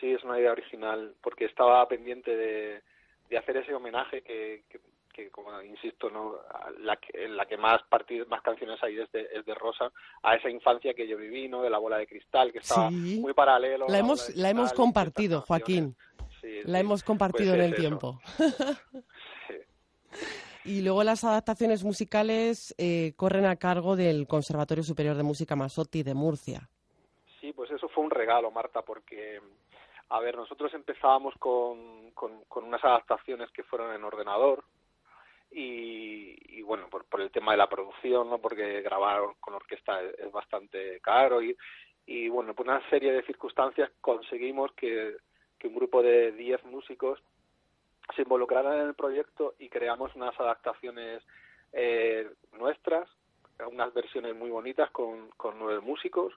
Sí, es una idea original, porque estaba pendiente de, de hacer ese homenaje que, que, como insisto, no la que, la que más partidos, más canciones hay es de, es de Rosa, a esa infancia que yo viví, ¿no? De la bola de cristal, que estaba muy paralelo. La, hemos, la hemos compartido, Joaquín. la hemos compartido pues en el tiempo. (laughs) Y luego las adaptaciones musicales eh, corren a cargo del Conservatorio Superior de Música Masotti de Murcia. Sí, pues eso fue un regalo, Marta, porque a ver, nosotros empezábamos con, con, unas adaptaciones que fueron en ordenador y, y bueno, por, por, el tema de la producción, ¿no? Porque grabar con orquesta es, bastante caro y, y bueno, por una serie de circunstancias conseguimos que, que un grupo de 10 músicos se involucraran en el proyecto y creamos unas adaptaciones eh, nuestras, unas versiones muy bonitas con, con nueve músicos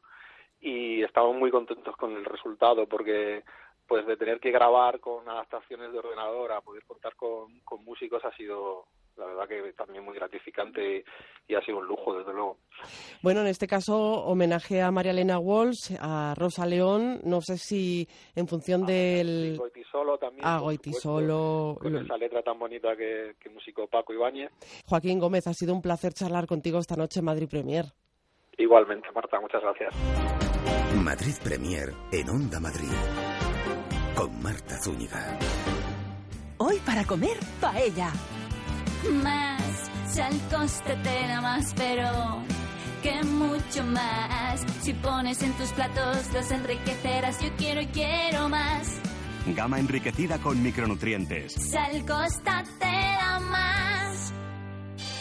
y estamos muy contentos con el resultado porque pues de tener que grabar con adaptaciones de ordenador a poder contar con, con músicos ha sido la verdad que también muy gratificante y, ha sido un lujo, desde luego. Bueno, en este caso, homenaje a María Elena Walsh, a Rosa León, no sé si en función del... Goitisolo también. Ah, Goitisolo. Con esa letra tan bonita que, que musicó Paco Ibáñez. Joaquín Gómez, ha sido un placer charlar contigo esta noche en Madrid Premier. Igualmente, Marta, muchas gracias. Madrid Premier en Onda Madrid. Con Marta Zúñiga. Hoy para comer, paella. Más, sal coste te da más, pero que mucho más. Si pones en tus platos, los enriquecerás. Yo quiero y quiero más. Gama enriquecida con micronutrientes. Sal costa te da más.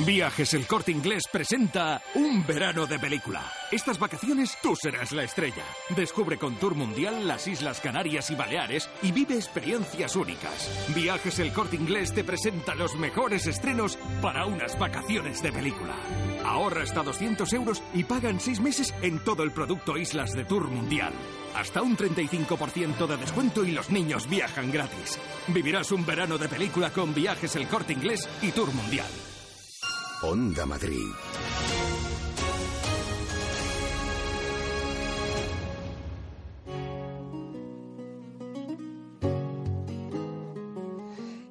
Viajes El Corte Inglés presenta Un verano de película. Estas vacaciones tú serás la estrella. Descubre con Tour Mundial las Islas Canarias y Baleares y vive experiencias únicas. Viajes El Corte Inglés te presenta los mejores estrenos para unas vacaciones de película. Ahorra hasta 200 euros y paga en 6 meses en todo el producto Islas de Tour Mundial. Hasta un 35% de descuento y los niños viajan gratis. Vivirás un verano de película con viajes El Corte Inglés y Tour Mundial. Onda Madrid.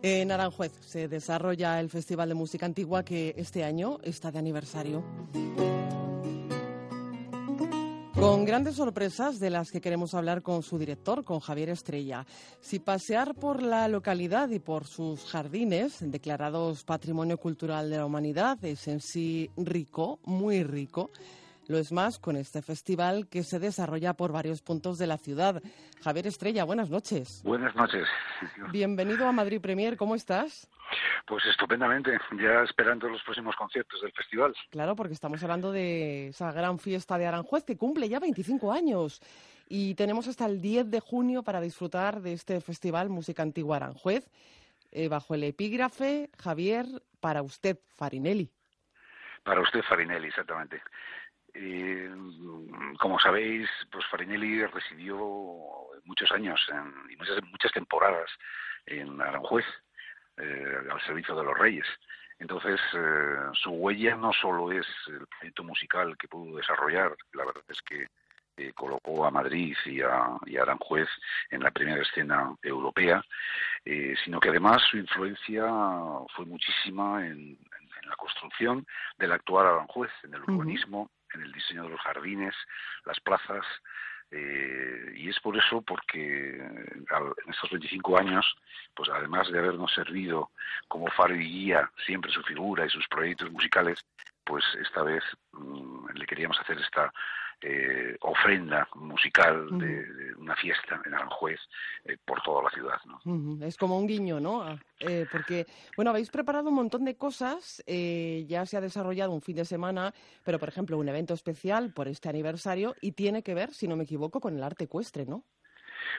En Aranjuez se desarrolla el Festival de Música Antigua que este año está de aniversario. Con grandes sorpresas de las que queremos hablar con su director, con Javier Estrella. Si pasear por la localidad y por sus jardines, declarados Patrimonio Cultural de la Humanidad, es en sí rico, muy rico, lo es más con este festival que se desarrolla por varios puntos de la ciudad. Javier Estrella, buenas noches. Buenas noches. Bienvenido a Madrid Premier, ¿cómo estás? Pues estupendamente, ya esperando los próximos conciertos del festival. Claro, porque estamos hablando de esa gran fiesta de Aranjuez que cumple ya 25 años y tenemos hasta el 10 de junio para disfrutar de este festival Música Antigua Aranjuez eh, bajo el epígrafe Javier para usted Farinelli. Para usted Farinelli, exactamente. Eh, como sabéis, pues Farinelli residió muchos años y muchas, muchas temporadas en Aranjuez, eh, al servicio de los reyes. Entonces, eh, su huella no solo es el proyecto musical que pudo desarrollar, la verdad es que colocó a Madrid y a, Aranjuez en la primera escena europea, sino que además su influencia fue muchísima en, la construcción del actual Aranjuez, en el urbanismo, en el diseño de los jardines, las plazas, eh, y es por eso porque en estos 25 años, pues además de habernos servido como faro y guía siempre su figura y sus proyectos musicales, pues esta vez mm, le queríamos hacer esta eh, ofrenda musical de, una fiesta en Aranjuez eh, por toda la ciudad. ¿no? Es como un guiño, ¿no? Ah, eh, porque, bueno, habéis preparado un montón de cosas, ya se ha desarrollado un fin de semana, pero, por ejemplo, un evento especial por este aniversario y tiene que ver, si no me equivoco, con el arte ecuestre, ¿no?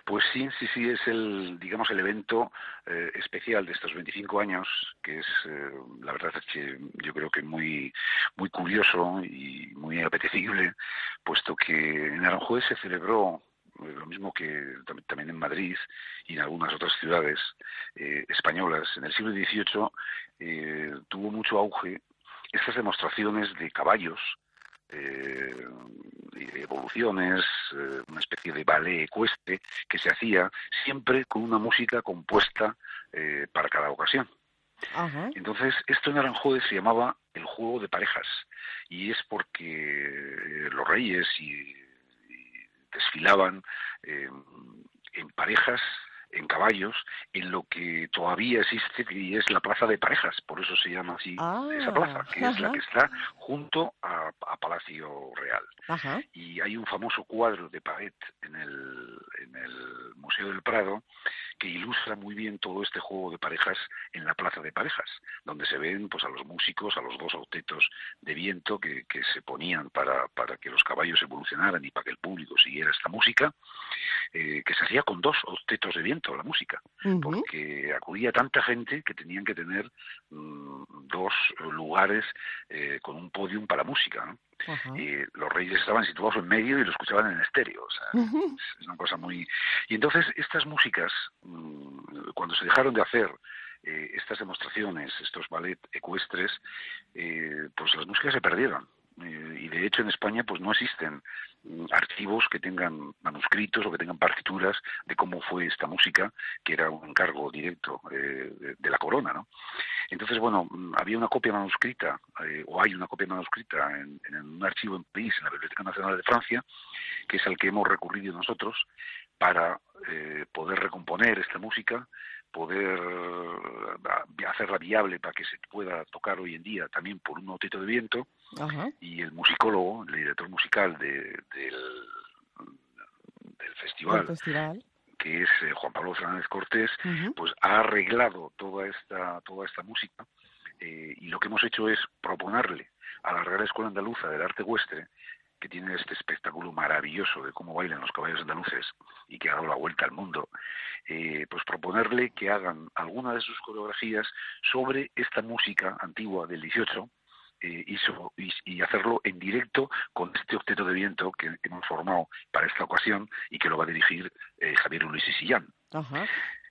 Pues sí, sí, sí, es el, digamos, el evento eh, especial de estos 25 años, que es, eh, la verdad es que yo creo que muy, muy curioso y muy apetecible, puesto que en Aranjuez se celebró eh, lo mismo que también en Madrid y en algunas otras ciudades españolas. En el siglo XVIII tuvo mucho auge estas demostraciones de caballos eh, evoluciones, eh, una especie de ballet ecuestre que se hacía siempre con una música compuesta eh, para cada ocasión. Entonces, esto en Aranjuez se llamaba el juego de parejas y es porque los reyes y, desfilaban en parejas en caballos en lo que todavía existe y es la plaza de parejas, por eso se llama así esa plaza, que es la que está junto a, Palacio Real. Y hay un famoso cuadro de Paet en el, en el Museo del Prado que ilustra muy bien todo este juego de parejas en la plaza de parejas, donde se ven pues a los músicos, a los dos autetos de viento que, que se ponían para, para que los caballos evolucionaran y para que el público siguiera esta música, eh, que se hacía con dos autetos de viento la música, porque acudía tanta gente que tenían que tener mm, dos lugares eh, con un podium para música. Y los reyes estaban situados en medio y lo escuchaban en estéreo. O sea, es una cosa muy... Y entonces estas músicas, mm, cuando se dejaron de hacer eh, estas demostraciones, estos ballet ecuestres, eh, pues las músicas se perdieron. Eh, y de hecho en España pues no existen mm, archivos que tengan manuscritos o que tengan partituras de cómo fue esta música, que era un encargo directo eh, de, la corona, ¿no? Entonces, bueno, mm, había una copia manuscrita, eh, o hay una copia manuscrita en, en, un archivo en París, en la Biblioteca Nacional de Francia, que es al que hemos recurrido nosotros para poder recomponer esta música poder eh, hacerla viable para que se pueda tocar hoy en día también por un autito de viento. Y el musicólogo, el director musical del, del festival, que es eh, Juan Pablo Fernández Cortés, pues ha arreglado toda esta toda esta música eh, y lo que hemos hecho es proponerle a la Real Escuela Andaluza del Arte Huestre que tiene este espectáculo maravilloso de cómo bailan los caballos andaluces y que ha dado la vuelta al mundo, eh, pues proponerle que hagan alguna de sus coreografías sobre esta música antigua del 18 eh, y, hacerlo en directo con este octeto de viento que hemos formado para esta ocasión y que lo va a dirigir eh, Javier Luis y Sillán.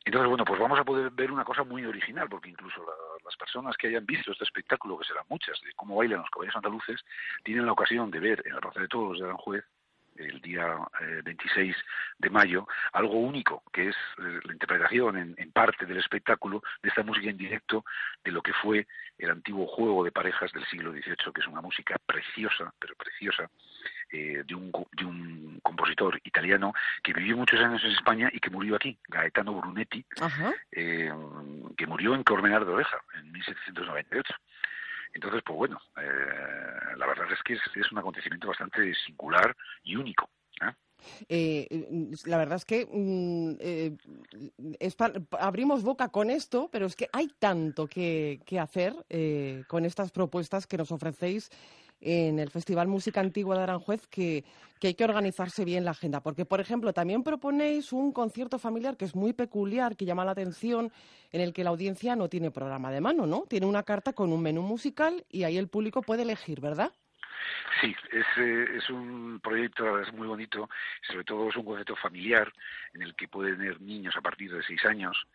Entonces, bueno, pues vamos a poder ver una cosa muy original, porque incluso las personas que hayan visto este espectáculo, que serán muchas, de cómo bailan los caballeros andaluces, tienen la ocasión de ver en la Plaza de Todos de Aranjuez el día 26 eh, de mayo, algo único, que es eh, la interpretación en, parte del espectáculo de esta música en directo de lo que fue el antiguo juego de parejas del siglo XVIII, que es una música preciosa, pero preciosa, eh, de, un, de un compositor italiano que vivió muchos años en España y que murió aquí, Gaetano Brunetti, que murió en Cormenar de Oreja en 1798. Entonces, pues bueno, eh, la verdad es que es, un acontecimiento bastante singular y único. ¿eh? Eh, la verdad es que mm, abrimos boca con esto, pero es que hay tanto que, que hacer con estas propuestas que nos ofrecéis en el Festival Música Antigua de Aranjuez que, hay que organizarse bien la agenda. Porque, por ejemplo, también proponéis un concierto familiar que es muy peculiar, que llama la atención, en el que la audiencia no tiene programa de mano, ¿no? Tiene una carta con un menú musical y ahí el público puede elegir, ¿verdad? Sí, es, eh, es un proyecto es muy bonito, sobre todo es un concepto familiar en el que pueden tener niños a partir de seis años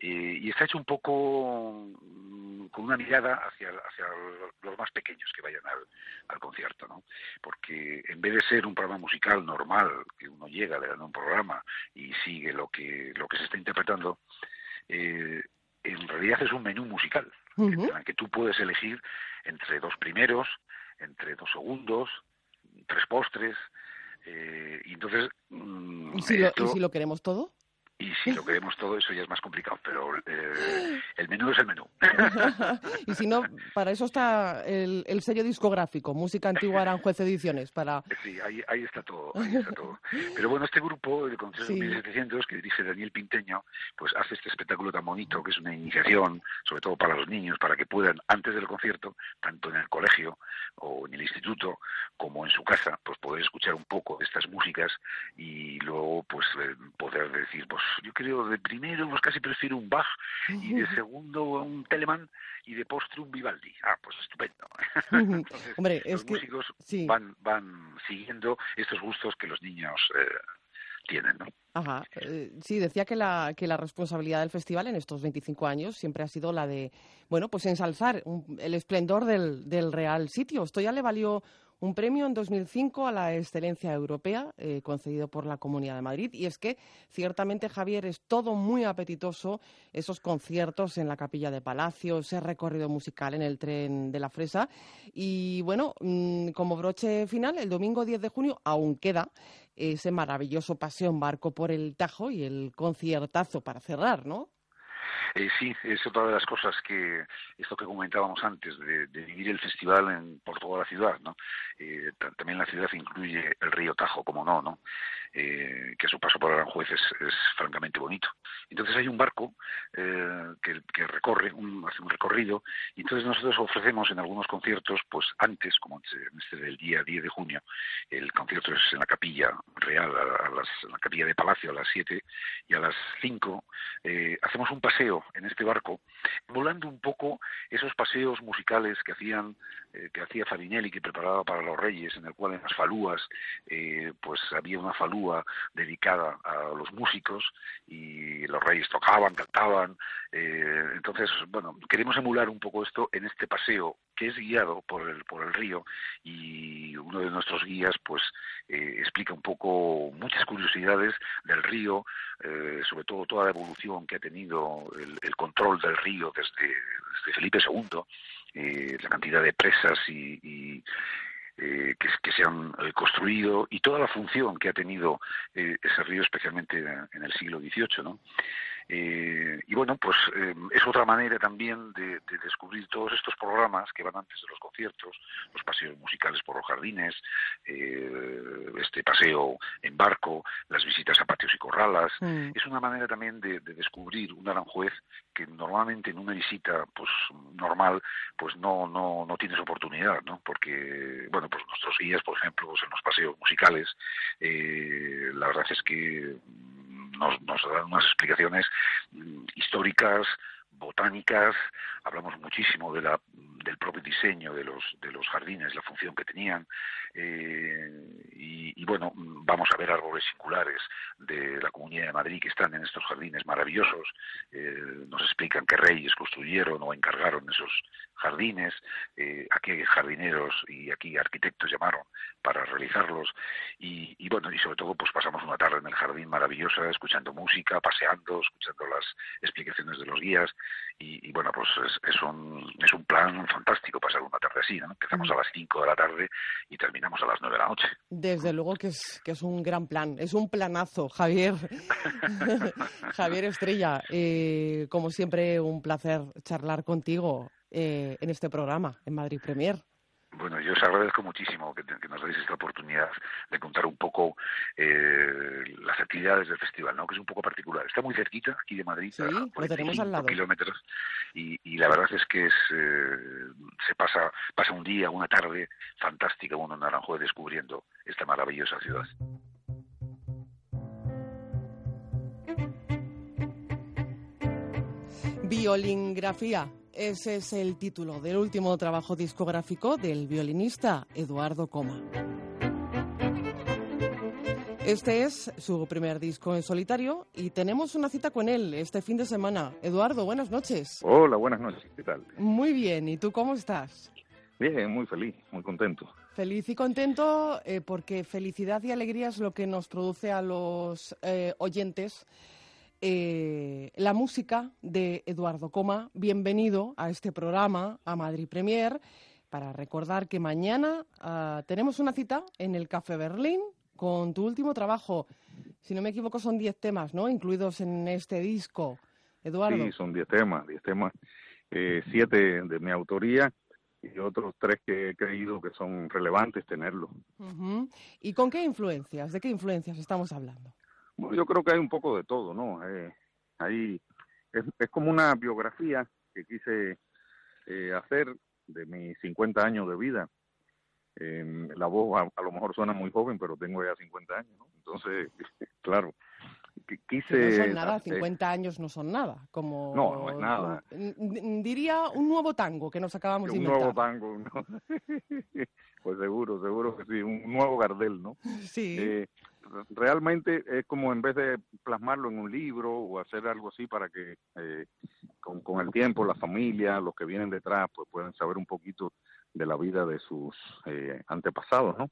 eh, y está hecho un poco mm, con una mirada hacia, hacia los más pequeños que vayan al, al concierto, ¿no? Porque en vez de ser un programa musical normal, que uno llega, le dan un programa y sigue lo que, lo que se está interpretando, eh, en realidad es un menú musical, en el que tú puedes elegir entre dos primeros, entre dos segundos, tres postres, eh, y entonces... Mm, ¿Y si lo queremos todo? Y si lo queremos todo, eso ya es más complicado, pero eh, el menú es el menú. (laughs) y si no, para eso está el, sello discográfico, Música Antigua Aranjuez Ediciones. para Sí, ahí, ahí, está todo, ahí está todo. Pero bueno, este grupo, el Concierto 1700, que dirige Daniel Pinteño, pues hace este espectáculo tan bonito, que es una iniciación, sobre todo para los niños, para que puedan, antes del concierto, tanto en el colegio o en el instituto, como en su casa, pues poder escuchar un poco de estas músicas y luego pues eh, poder decir, pues yo creo de primero pues casi prefiero un Bach y de segundo un Telemann y de postre un Vivaldi. Ah, pues estupendo. (laughs) Hombre, los músicos van, van siguiendo estos gustos que los niños eh, tienen, ¿no? Ajá. Eh, sí, decía que la, que la responsabilidad del festival en estos 25 años siempre ha sido la de, bueno, pues ensalzar el esplendor del, del real sitio. Esto ya le valió un premio en 2005 a la excelencia europea eh, concedido por la Comunidad de Madrid. Y es que ciertamente, Javier, es todo muy apetitoso esos conciertos en la Capilla de Palacio, ese recorrido musical en el tren de la Fresa. Y bueno, mm, como broche final, el domingo 10 de junio aún queda ese maravilloso paseo en barco por el Tajo y el conciertazo para cerrar, ¿no? Eh, sí, es otra de las cosas que, esto que comentábamos antes, de, vivir el festival en, por toda la ciudad, ¿no? Eh, también la ciudad incluye el río Tajo, como no, ¿no? Eh, que su paso por Aranjuez es, francamente bonito. Entonces hay un barco eh, que, que, recorre, un, hace un recorrido, y entonces nosotros ofrecemos en algunos conciertos, pues antes, como en este del día 10 de junio, el concierto es en la capilla real, a, las, en la capilla de Palacio a las 7, y a las 5 eh, hacemos un paseo en este barco, volando un poco esos paseos musicales que hacían, eh, que hacía Farinelli, que preparaba para los reyes, en el cual en las falúas, eh, pues había una falúa dedicada a los músicos y los reyes tocaban, cantaban. Eh, entonces, bueno, queremos emular un poco esto en este paseo que es guiado por el, por el río y uno de nuestros guías pues eh, explica un poco muchas curiosidades del río, eh, sobre todo toda la evolución que ha tenido el, control del río desde, Felipe II, la cantidad de presas y eh, que, se han eh, construido y toda la función que ha tenido eh, ese río, especialmente en el siglo XVIII, ¿no? Eh, y bueno, pues eh, es otra manera también de, descubrir todos estos programas que van antes de los conciertos, los paseos musicales por los jardines, eh, este paseo en barco, las visitas a patios y corralas. Mm. Es una manera también de, descubrir un Aranjuez que normalmente en una visita pues normal pues no no no tienes oportunidad, ¿no? Porque bueno, pues nuestros guías, por ejemplo, pues en los paseos musicales, la verdad es que nos, dan unas explicaciones mm, históricas botánicas, hablamos muchísimo del propio diseño de los, de los jardines, la función que tenían, eh, y, bueno, vamos a ver árboles singulares de la Comunidad de Madrid que están en estos jardines maravillosos, eh, nos explican qué reyes construyeron o encargaron esos jardines, eh, a qué jardineros y aquí arquitectos llamaron para realizarlos, y, y bueno, y sobre todo pues pasamos una tarde en el jardín maravillosa, escuchando música, paseando, escuchando las explicaciones de los guías, y, bueno, pues es, un, es un plan fantástico pasar una tarde así, ¿no? Empezamos a las 5 de la tarde y terminamos a las 9 de la noche. Desde luego que es, que es un gran plan, es un planazo, Javier. (laughs) (laughs) Javier Estrella, eh, como siempre, un placer charlar contigo eh, en este programa, en Madrid Premier. Bueno, yo os agradezco muchísimo que, nos deis esta oportunidad de contar un poco eh, las actividades del festival, ¿no? que es un poco particular. Está muy cerquita, aquí de Madrid, sí, a tenemos al lado. kilómetros, y, y, la verdad es que es, eh, se pasa, pasa un día, una tarde fantástica uno en Naranjo descubriendo esta maravillosa ciudad. Violingrafía ese es el título del último trabajo discográfico del violinista Eduardo Coma. Este es su primer disco en solitario y tenemos una cita con él este fin de semana. Eduardo, buenas noches. Hola, buenas noches. ¿Qué tal? Muy bien. ¿Y tú cómo estás? Bien, muy feliz, muy contento. Feliz y contento eh, porque felicidad y alegría es lo que nos produce a los eh, oyentes eh, la música de Eduardo Coma. Bienvenido a este programa, a Madrid Premier, para recordar que mañana ah, tenemos una cita en el Café Berlín con tu último trabajo. Si no me equivoco, son diez temas, ¿no? Incluidos en este disco. Eduardo. Sí, son diez temas, diez temas, eh, siete de mi autoría y otros tres que he creído que son relevantes tenerlos. ¿Y con qué influencias? ¿De qué influencias estamos hablando? Yo creo que hay un poco de todo, ¿no? Eh, ahí es, es, como una biografía que quise eh, hacer de mis 50 años de vida. Eh, la voz a, lo mejor suena muy joven, pero tengo ya 50 años, ¿no? Entonces, (laughs) claro, quise... No son nada, 50 años no son nada, como... No, no es nada. Diría un nuevo tango que nos acabamos de inventar. Un nuevo tango, ¿no? (laughs) pues seguro, seguro que sí, un nuevo Gardel, ¿no? Sí. Eh, realmente es como en vez de plasmarlo en un libro o hacer algo así para que eh, con, el tiempo la familia, los que vienen detrás, pues puedan saber un poquito de la vida de sus eh, antepasados, ¿no?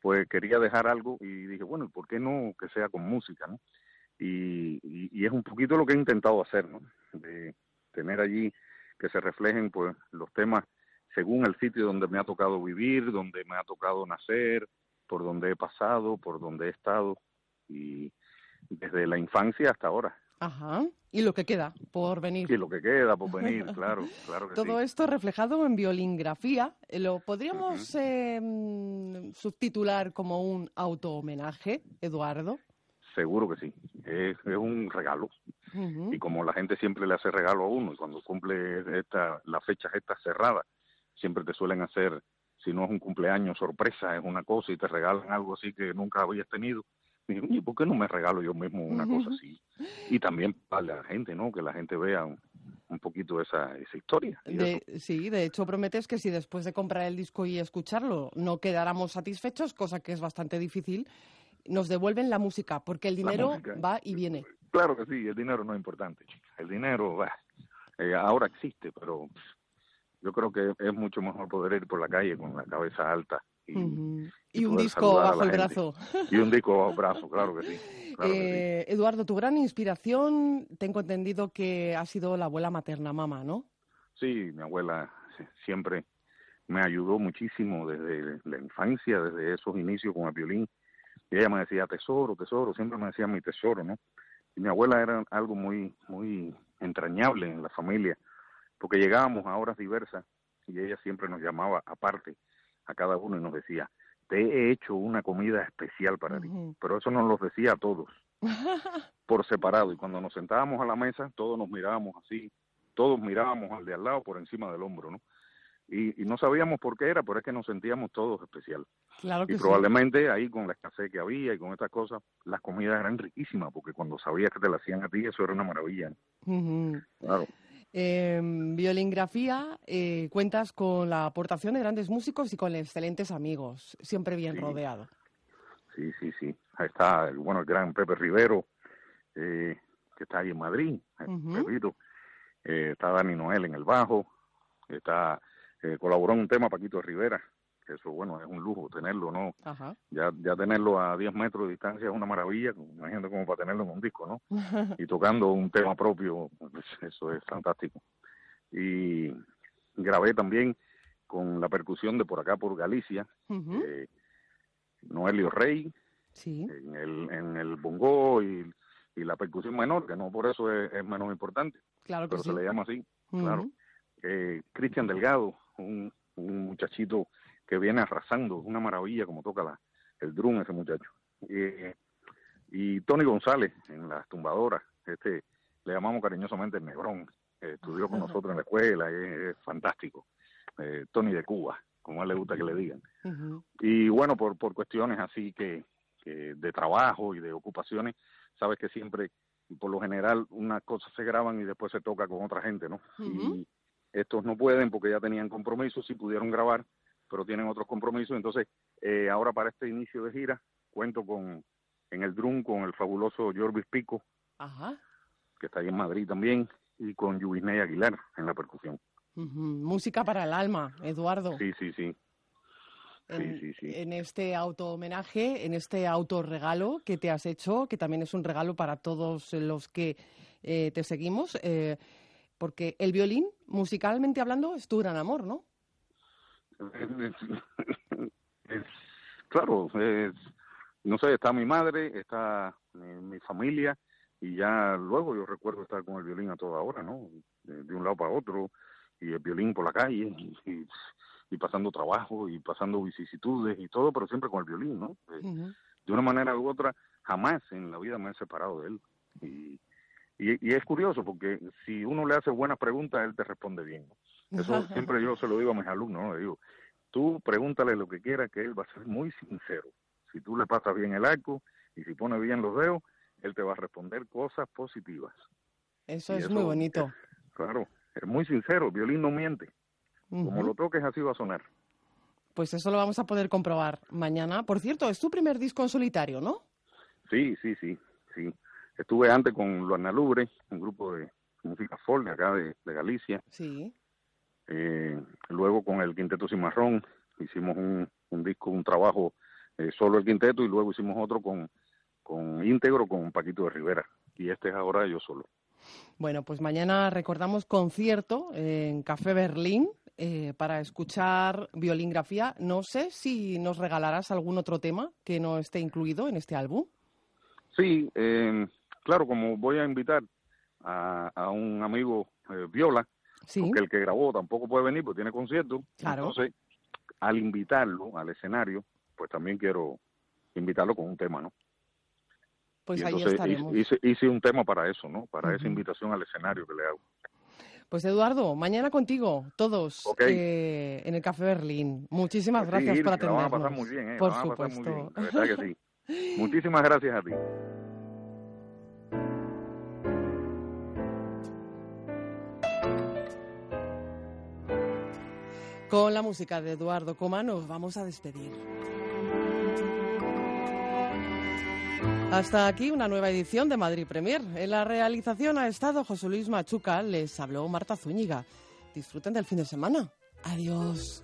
Pues quería dejar algo y dije, bueno, ¿por qué no que sea con música, ¿no? Y, y, es un poquito lo que he intentado hacer, ¿no? De tener allí que se reflejen pues los temas según el sitio donde me ha tocado vivir, donde me ha tocado nacer, por donde he pasado, por donde he estado y desde la infancia hasta ahora. Ajá. Y lo que queda por venir. Sí, lo que queda por (laughs) venir, claro, claro que Todo esto reflejado en violingrafía. ¿Lo podríamos em, subtitular como un auto-homenaje, Eduardo? Seguro que sí. Es, es un regalo. Y como la gente siempre le hace regalo a uno, y cuando cumple esta, las fechas estas cerradas, siempre te suelen hacer si no es un cumpleaños sorpresa, es una cosa y te regalan algo así que nunca habías tenido. Y ¿por qué no me regalo yo mismo una cosa así? Y también para la gente, ¿no? Que la gente vea un, poquito esa, esa historia. sí, de hecho prometes que si después de comprar el disco y escucharlo no quedáramos satisfechos, cosa que es bastante difícil, nos devuelven la música, porque el dinero va y viene. Claro que sí, el dinero no es importante, El dinero, va eh, ahora existe, pero yo creo que es mucho mejor poder ir por la calle con la cabeza alta y, un disco bajo el brazo. Y un disco bajo el brazo, claro que sí. Eh, Eduardo, tu gran inspiración, tengo entendido que ha sido la abuela materna mamá, ¿no? Sí, mi abuela siempre me ayudó muchísimo desde la infancia, desde esos inicios con el violín. Y ella me decía, tesoro, tesoro, siempre me decía mi tesoro, ¿no? Y mi abuela era algo muy, muy entrañable en la familia porque llegábamos a horas diversas y ella siempre nos llamaba aparte a cada uno y nos decía, te he hecho una comida especial para ti, pero eso nos lo decía a todos, (laughs) por separado, y cuando nos sentábamos a la mesa, todos nos mirábamos así, todos mirábamos al de al lado por encima del hombro, ¿no? Y, no sabíamos por qué era, pero es que nos sentíamos todos especial. Claro que y probablemente ahí con la escasez que había y con estas cosas, las comidas eran riquísimas, porque cuando sabías que te las hacían a ti, eso era una maravilla. Claro. En Violingrafía eh, cuentas con la aportación de grandes músicos y con excelentes amigos, siempre bien Sí. rodeado. Sí, sí, sí. Ahí está, el, bueno, el gran Pepe Rivero, eh, que está ahí en Madrid. Pepito. Eh, está Dani Noel en el bajo. Está, eh, colaboró en un tema Paquito Rivera, que eso, bueno, es un lujo tenerlo, ¿no? Ajá. Ya, ya tenerlo a 10 metros de distancia es una maravilla, imagínate como para tenerlo en un disco, ¿no? (laughs) y tocando un tema propio, pues, eso es fantástico. Y grabé también con la percusión de por acá, por Galicia, eh, Noelio Rey, Sí. en el, en el bongo y, y la percusión menor, que no por eso es, es menos importante, Claro que pero sí. se le llama así, claro. Eh, Cristian Delgado, un, un muchachito que viene arrasando, una maravilla como toca la, el drum ese muchacho. Eh, y Tony González en las tumbadoras, este le llamamos cariñosamente el Negrón, eh, estudió con (laughs) nosotros en la escuela, es, es fantástico. Eh, Tony de Cuba, como a él le gusta que le digan. Y bueno, por, por cuestiones así que, que de trabajo y de ocupaciones, sabes que siempre, por lo general, unas cosas se graban y después se toca con otra gente, ¿no? Y estos no pueden porque ya tenían compromisos, sí pudieron grabar, pero tienen otros compromisos. Entonces, eh, ahora para este inicio de gira, cuento con en el drum con el fabuloso Jorvis Pico, Ajá. que está ahí en Madrid también, y con Yubisney Aguilar en la percusión. Música para el alma, Eduardo. Sí, sí, sí. en, sí, sí. en este auto homenaje, en este autorregalo que te has hecho, que también es un regalo para todos los que eh, te seguimos, eh, porque el violín, musicalmente hablando, es tu gran amor, ¿no? (laughs) Es- claro, es- no sé, está mi madre, está mi, mi familia y ya luego yo recuerdo estar con el violín a toda hora, ¿no? De, de un lado para otro y el violín por la calle y, y- y pasando trabajo y pasando vicisitudes y todo, pero siempre con el violín, ¿no? De una manera u otra, jamás en la vida me he separado de él. Y, y, y es curioso porque si uno le hace buenas preguntas, él te responde bien. ¿no? Eso siempre yo se lo digo a mis alumnos, ¿no? Le digo, tú pregúntale lo que quieras, que él va a ser muy sincero. Si tú le pasas bien el arco y si pone bien los dedos, él te va a responder cosas positivas. Eso Y es eso muy bonito. Claro, es muy sincero, el violín no miente. Como Ujú. lo toques, así va a sonar. Pues eso lo vamos a poder comprobar mañana. Por cierto, es tu primer disco en solitario, ¿no? Sí, sí, sí, sí. Estuve antes con Luana Lubre, un grupo de música folk de acá de, de Galicia. Sí. Eh, luego con el Quinteto Cimarrón hicimos un, un disco, un trabajo eh, solo el quinteto y luego hicimos otro con, con íntegro con Paquito de Rivera. Y este es ahora yo solo. Bueno, pues mañana recordamos concierto en Café Berlín eh, para escuchar violingrafía. No sé si nos regalarás algún otro tema que no esté incluido en este álbum. Sí, eh, claro, como voy a invitar a, a un amigo eh, Porque el que grabó tampoco puede venir porque tiene concierto. Claro. Entonces, al invitarlo al escenario, pues también quiero invitarlo con un tema, ¿no? Pues Y ahí entonces estaremos. Hice, hice un tema para eso, ¿no? Para esa invitación al escenario que le hago. Pues Eduardo, mañana contigo, todos, eh, en el Café Berlín. Muchísimas Sí, gracias por que la van a atendernos. pasar muy bien, ¿eh? Por la van a pasar supuesto. muy bien, de verdad que sí. (laughs) Muchísimas gracias a ti. Con la música de Eduardo Coma nos vamos a despedir. Hasta aquí una nueva edición de Madrid Premier. En la realización ha estado José Luis Machuca, les habló Marta Zúñiga. Disfruten del fin de semana. Adiós.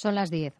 Son las 10.